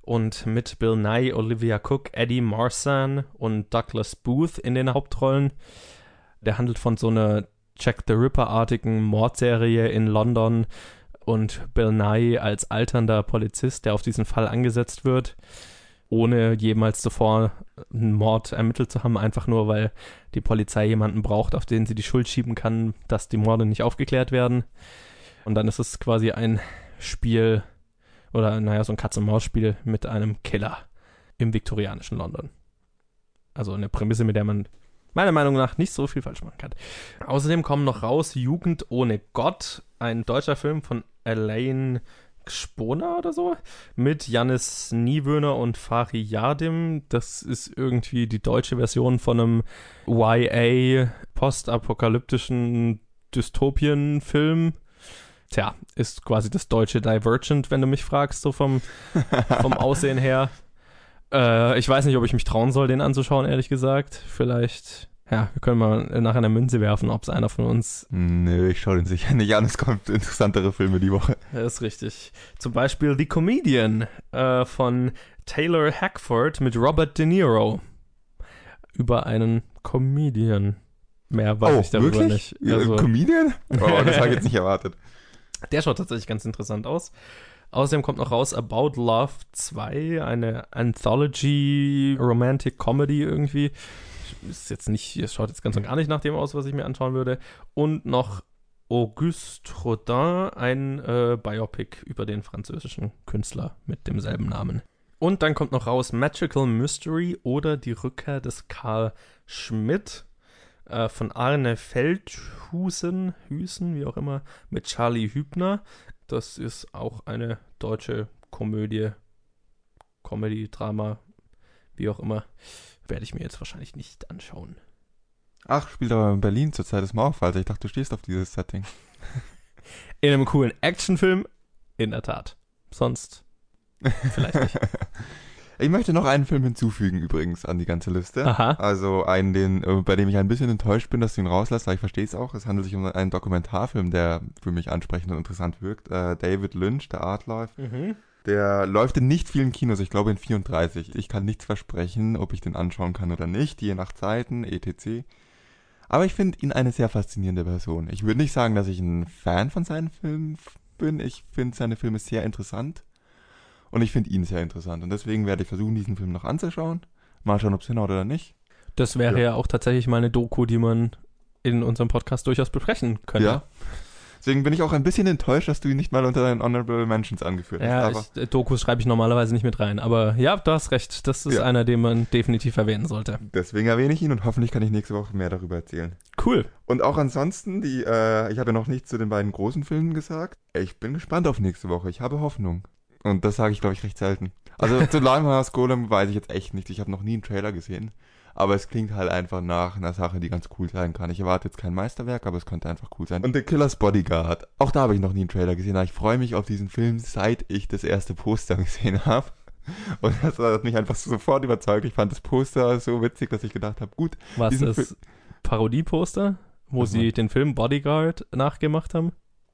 Und mit Bill Nye, Olivia Cook, Eddie Marsan und Douglas Booth in den Hauptrollen. Der handelt von so einer Jack the Ripper-artigen Mordserie in London und Bill Nye als alternder Polizist, der auf diesen Fall angesetzt wird ohne jemals zuvor einen Mord ermittelt zu haben, einfach nur, weil die Polizei jemanden braucht, auf den sie die Schuld schieben kann, dass die Morde nicht aufgeklärt werden. Und dann ist es quasi ein Spiel oder naja, so ein Katz-und-Maus-Spiel mit einem Killer im viktorianischen London. Also eine Prämisse, mit der man meiner Meinung nach nicht so viel falsch machen kann. Außerdem kommen noch raus Jugend ohne Gott, ein deutscher Film von Elaine Spona oder so mit Janis Niewöhner und Fari Yadim. Das ist irgendwie die deutsche Version von einem YA postapokalyptischen Dystopien-Film. Tja, ist quasi das deutsche Divergent, wenn du mich fragst, so vom, vom Aussehen her. Äh, ich weiß nicht, ob ich mich trauen soll, den anzuschauen, ehrlich gesagt. Vielleicht ja, wir können mal nachher eine Münze werfen, ob es einer von uns. Nö, ich schaue den sicher nicht an. Es kommt interessantere Filme die Woche. Das ist richtig. Zum Beispiel The Comedian äh, von Taylor Hackford mit Robert De Niro. Über einen Comedian. Mehr weiß oh, ich darüber wirklich? nicht. Also, Comedian? Oh, das habe ich jetzt nicht erwartet. Der schaut tatsächlich ganz interessant aus. Außerdem kommt noch raus About Love 2, eine Anthology Romantic Comedy irgendwie ist jetzt nicht, es schaut jetzt ganz und gar nicht nach dem aus, was ich mir anschauen würde. Und noch Auguste Rodin, ein äh, Biopic über den französischen Künstler mit demselben Namen. Und dann kommt noch raus Magical Mystery oder die Rückkehr des Karl Schmidt äh, von Arne Feldhusen, Hüsen, wie auch immer, mit Charlie Hübner. Das ist auch eine deutsche Komödie, Comedy, Drama, wie auch immer werde ich mir jetzt wahrscheinlich nicht anschauen. Ach, spielt aber in Berlin zur Zeit des Mauerfalls. Ich dachte, du stehst auf dieses Setting. In einem coolen Actionfilm, in der Tat. Sonst vielleicht nicht. Ich möchte noch einen Film hinzufügen übrigens an die ganze Liste. Aha. Also einen, den, äh, bei dem ich ein bisschen enttäuscht bin, dass du ihn rauslässt, aber ich verstehe es auch. Es handelt sich um einen Dokumentarfilm, der für mich ansprechend und interessant wirkt. Äh, David Lynch, der Art Life. Mhm. Der läuft in nicht vielen Kinos, ich glaube in 34. Ich kann nichts versprechen, ob ich den anschauen kann oder nicht, je nach Zeiten, etc. Aber ich finde ihn eine sehr faszinierende Person. Ich würde nicht sagen, dass ich ein Fan von seinen Filmen bin. Ich finde seine Filme sehr interessant. Und ich finde ihn sehr interessant. Und deswegen werde ich versuchen, diesen Film noch anzuschauen. Mal schauen, ob es hinhaut oder nicht. Das wäre ja. ja auch tatsächlich mal eine Doku, die man in unserem Podcast durchaus besprechen könnte. Ja. Deswegen bin ich auch ein bisschen enttäuscht, dass du ihn nicht mal unter deinen Honorable Mentions angeführt ja, hast. Ja, Dokus schreibe ich normalerweise nicht mit rein. Aber ja, du hast recht. Das ist ja. einer, den man definitiv erwähnen sollte. Deswegen erwähne ich ihn und hoffentlich kann ich nächste Woche mehr darüber erzählen. Cool. Und auch ansonsten, die, äh, ich habe ja noch nichts zu den beiden großen Filmen gesagt. Ich bin gespannt auf nächste Woche. Ich habe Hoffnung. Und das sage ich, glaube ich, recht selten. Also zu Limehouse Golem weiß ich jetzt echt nicht. Ich habe noch nie einen Trailer gesehen. Aber es klingt halt einfach nach einer Sache, die ganz cool sein kann. Ich erwarte jetzt kein Meisterwerk, aber es könnte einfach cool sein. Und The Killer's Bodyguard. Auch da habe ich noch nie einen Trailer gesehen, aber ich freue mich auf diesen Film, seit ich das erste Poster gesehen habe. Und das hat mich einfach sofort überzeugt. Ich fand das Poster so witzig, dass ich gedacht habe, gut. Was ist Parodie-Poster, wo sie den Film Bodyguard nachgemacht haben?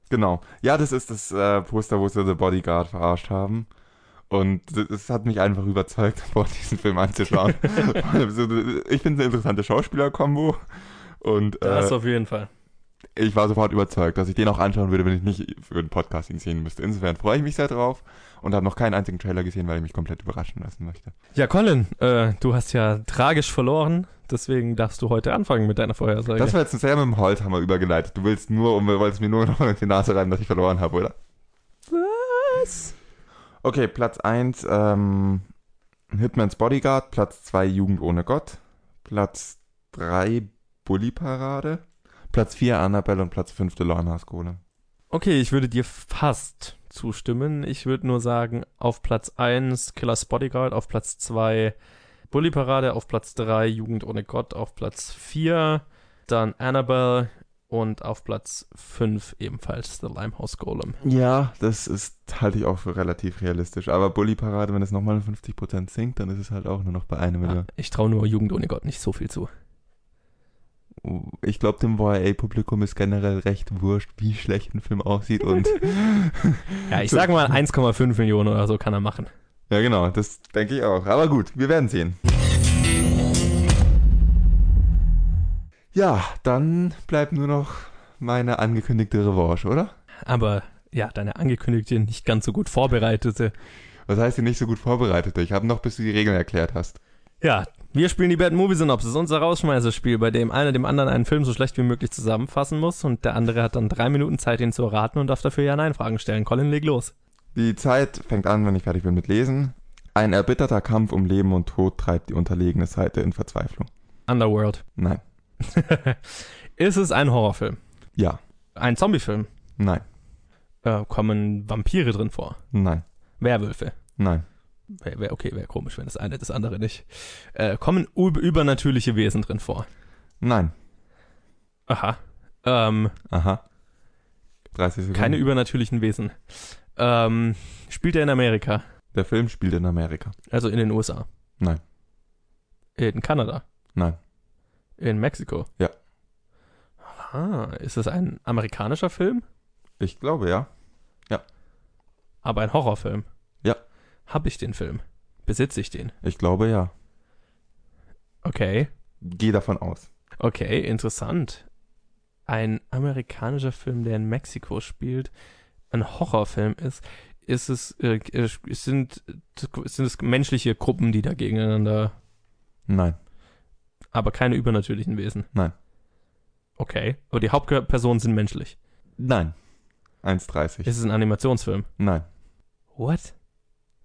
Genau. Ja, das ist das äh, Poster, wo sie The Bodyguard verarscht haben. Und es hat mich einfach überzeugt, vor diesen Film anzuschauen. ich finde es eine interessante Schauspieler-Kombo. Und, das äh, auf jeden Fall. Ich war sofort überzeugt, dass ich den auch anschauen würde, wenn ich nicht für ein Podcasting sehen müsste. Insofern freue ich mich sehr drauf und habe noch keinen einzigen Trailer gesehen, weil ich mich komplett überraschen lassen möchte. Ja, Colin, äh, du hast ja tragisch verloren, deswegen darfst du heute anfangen mit deiner Vorhersage. Das war jetzt sehr mit dem Holzhammer übergeleitet. Du willst nur, um, wolltest mir nur noch in die Nase reiben, dass ich verloren habe, oder? Was? Okay, Platz 1, ähm, Hitman's Bodyguard, Platz 2, Jugend ohne Gott, Platz 3, Bully Parade, Platz 4, Annabelle und Platz 5, The Lorna Schole. Okay, ich würde dir fast zustimmen. Ich würde nur sagen, auf Platz 1 Killers Bodyguard, auf Platz 2 Bully Parade, auf Platz 3 Jugend ohne Gott, auf Platz 4 dann Annabelle und auf Platz 5 ebenfalls The Limehouse Golem. Ja, das ist, halte ich auch für relativ realistisch. Aber Bully Parade, wenn es nochmal 50% sinkt, dann ist es halt auch nur noch bei einem Ja, Million. ich traue nur Jugend ohne Gott nicht so viel zu. Ich glaube, dem YA-Publikum ist generell recht wurscht, wie schlecht ein Film aussieht und Ja, ich sag mal 1,5 Millionen oder so kann er machen. ja genau, das denke ich auch. Aber gut, wir werden sehen. Ja, dann bleibt nur noch meine angekündigte Revanche, oder? Aber ja, deine angekündigte, nicht ganz so gut vorbereitete. Was heißt hier nicht so gut vorbereitet? Ich habe noch, bis du die Regeln erklärt hast. Ja, wir spielen die Bad Movie Synopsis, unser Rausschmeißerspiel, bei dem einer dem anderen einen Film so schlecht wie möglich zusammenfassen muss und der andere hat dann drei Minuten Zeit, ihn zu erraten und darf dafür Ja-Nein-Fragen stellen. Colin, leg los. Die Zeit fängt an, wenn ich fertig bin mit Lesen. Ein erbitterter Kampf um Leben und Tod treibt die unterlegene Seite in Verzweiflung. Underworld. Nein. Ist es ein Horrorfilm? Ja. Ein Zombiefilm? Nein. Äh, kommen Vampire drin vor? Nein. Werwölfe? Nein. Wäre wär, okay, wäre komisch, wenn das eine das andere nicht. Äh, kommen übernatürliche Wesen drin vor? Nein. Aha. Ähm, Aha. 30 Sekunden. keine übernatürlichen Wesen. Ähm, spielt er in Amerika? Der Film spielt in Amerika. Also in den USA? Nein. In Kanada? Nein. In Mexiko? Ja. Ah, ist es ein amerikanischer Film? Ich glaube, ja. Aber ein Horrorfilm? Ja. Hab ich den Film? Besitze ich den? Ich glaube, ja. Okay. Geh davon aus. Okay, interessant. Ein amerikanischer Film, der in Mexiko spielt, ein Horrorfilm ist, ist es, äh, sind, sind es menschliche Gruppen, die da gegeneinander, Nein. Aber keine übernatürlichen Wesen. Nein. Okay. Aber die Hauptpersonen sind menschlich. Nein. 1,30. Ist es ein Animationsfilm? Nein. What?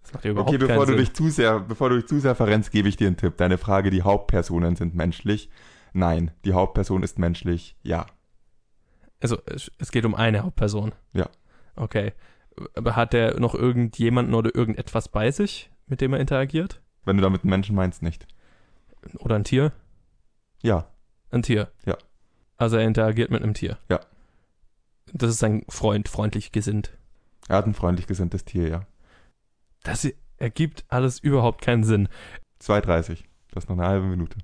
Das macht ja überhaupt Okay, bevor keinen du Sinn. dich zu sehr, bevor du dich zu sehr verrennst, gebe ich dir einen Tipp. Deine Frage, die Hauptpersonen sind menschlich. Nein, die Hauptperson ist menschlich. Ja. Also, es, es geht um eine Hauptperson. Ja. Okay. Aber hat der noch irgendjemanden oder irgendetwas bei sich, mit dem er interagiert? Wenn du damit einen Menschen meinst, nicht. Oder ein Tier? Ja. Ein Tier. Ja. Also er interagiert mit einem Tier. Ja. Das ist sein Freund, freundlich gesinnt. Er hat ein freundlich gesinntes Tier, ja. Das ergibt alles überhaupt keinen Sinn. 2,30. Du hast noch eine halbe Minute.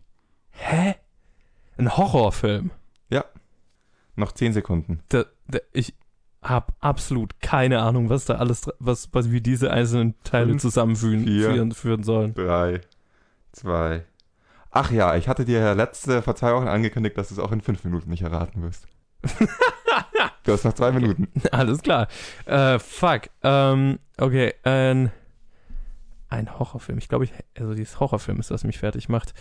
Hä? Ein Horrorfilm. Noch 10 Sekunden. Da, da, ich habe absolut keine Ahnung, was da alles, was, was wie diese einzelnen Teile zusammenführen vier. führen sollen. 3, 2. Ach ja, ich hatte dir ja letzte, vor zwei Wochen angekündigt, dass du es auch in 5 Minuten nicht erraten wirst. du hast noch zwei Minuten. Alles klar. Äh, fuck. Ähm, okay, ein, ein Horrorfilm. Ich glaube, ich, also dieses Horrorfilm ist, was mich fertig macht.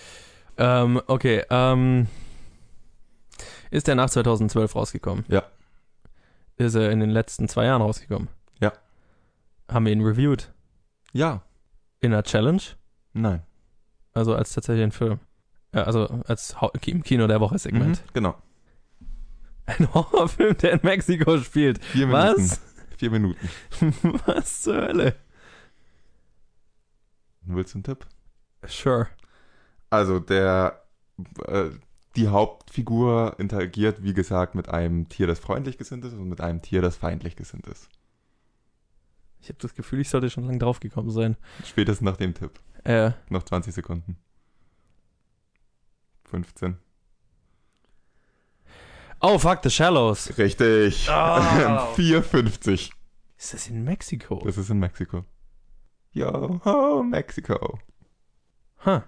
Ähm, okay, ähm, ist der nach 2012 rausgekommen? Ja. Ist er in den letzten zwei Jahren rausgekommen? Ja. Haben wir ihn reviewed? Ja. In einer Challenge? Nein. Also als tatsächlich ein Film? Ja, also als im Kino der Woche Segment. Mhm, genau. Ein Horrorfilm, der in Mexiko spielt. Vier Minuten. Was? Vier Minuten. Was zur Hölle? Willst du einen Tipp? Sure. Also der äh, die Hauptfigur interagiert, wie gesagt, mit einem Tier, das freundlich gesinnt ist und mit einem Tier, das feindlich gesinnt ist. Ich habe das Gefühl, ich sollte schon lange draufgekommen sein. Spätestens nach dem Tipp. Äh, Noch 20 Sekunden. 15. oh, fuck, The Shallows. Richtig. Oh. 4,50. Ist das in Mexiko? Das ist in Mexiko. Yo, ho, Mexiko. Huh.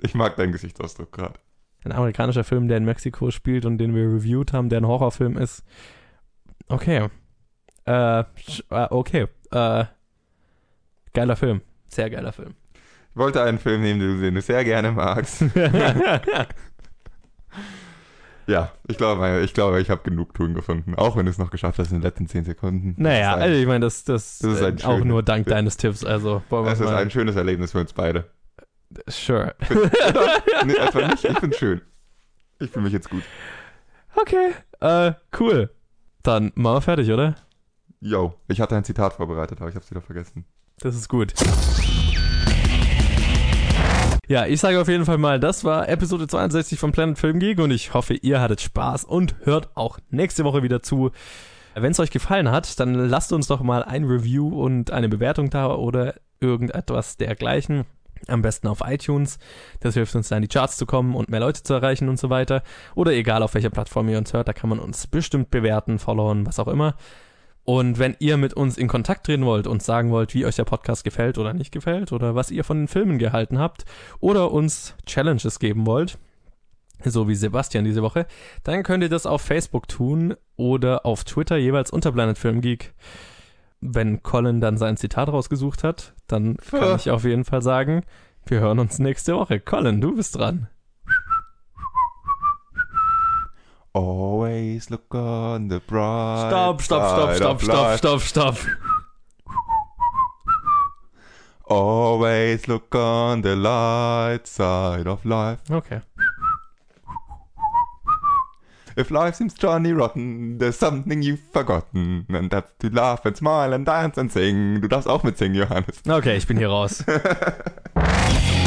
Ich mag deinen Gesichtsausdruck gerade. Ein amerikanischer Film, der in Mexiko spielt und den wir reviewed haben, der ein Horrorfilm ist. Okay. Äh, äh, okay. Äh, geiler Film. Sehr geiler Film. Ich wollte einen Film nehmen, den du- sehr gerne magst. Ja, ich glaube, ich, glaube, ich habe Genugtuung gefunden. Auch wenn du es noch geschafft hast in den letzten 10 Sekunden. naja, also ich meine, das, das, Das ist ein äh, auch nur dank deines Tipps. Also, das ist ein schönes Erlebnis für uns beide. sure. nee, etwa nicht. Ich find's schön. Ich fühle mich jetzt gut. Okay. Äh, cool. Dann machen wir fertig, oder? Yo, ich hatte ein Zitat vorbereitet, aber ich hab's wieder vergessen. Das ist gut. Ja, ich sage auf jeden Fall mal, das war Episode 62 von Planet Film Geek und ich hoffe, ihr hattet Spaß und hört auch nächste Woche wieder zu. Wenn es euch gefallen hat, dann lasst uns doch mal ein Review und eine Bewertung da oder irgendetwas dergleichen. Am besten auf iTunes. Das hilft uns da in die Charts zu kommen und mehr Leute zu erreichen und so weiter. Oder egal auf welcher Plattform ihr uns hört, da kann man uns bestimmt bewerten, followen, was auch immer. Und wenn ihr mit uns in Kontakt treten wollt und sagen wollt, wie euch der Podcast gefällt oder nicht gefällt oder was ihr von den Filmen gehalten habt oder uns Challenges geben wollt, so wie Sebastian diese Woche, dann könnt ihr das auf Facebook tun oder auf Twitter jeweils unter Planet Film Geek. Wenn Colin dann sein Zitat rausgesucht hat, dann kann ich auf jeden Fall sagen, wir hören uns nächste Woche. Colin, du bist dran. Always look on the bright Stopp, stopp, stopp, stopp, stopp, stopp, stopp. Always look on the light side of life. Okay. If life seems Johnny rotten, there's something you've forgotten. And that's to laugh and smile and dance and sing. Du darfst auch mitsingen, Johannes. Okay, ich bin hier raus.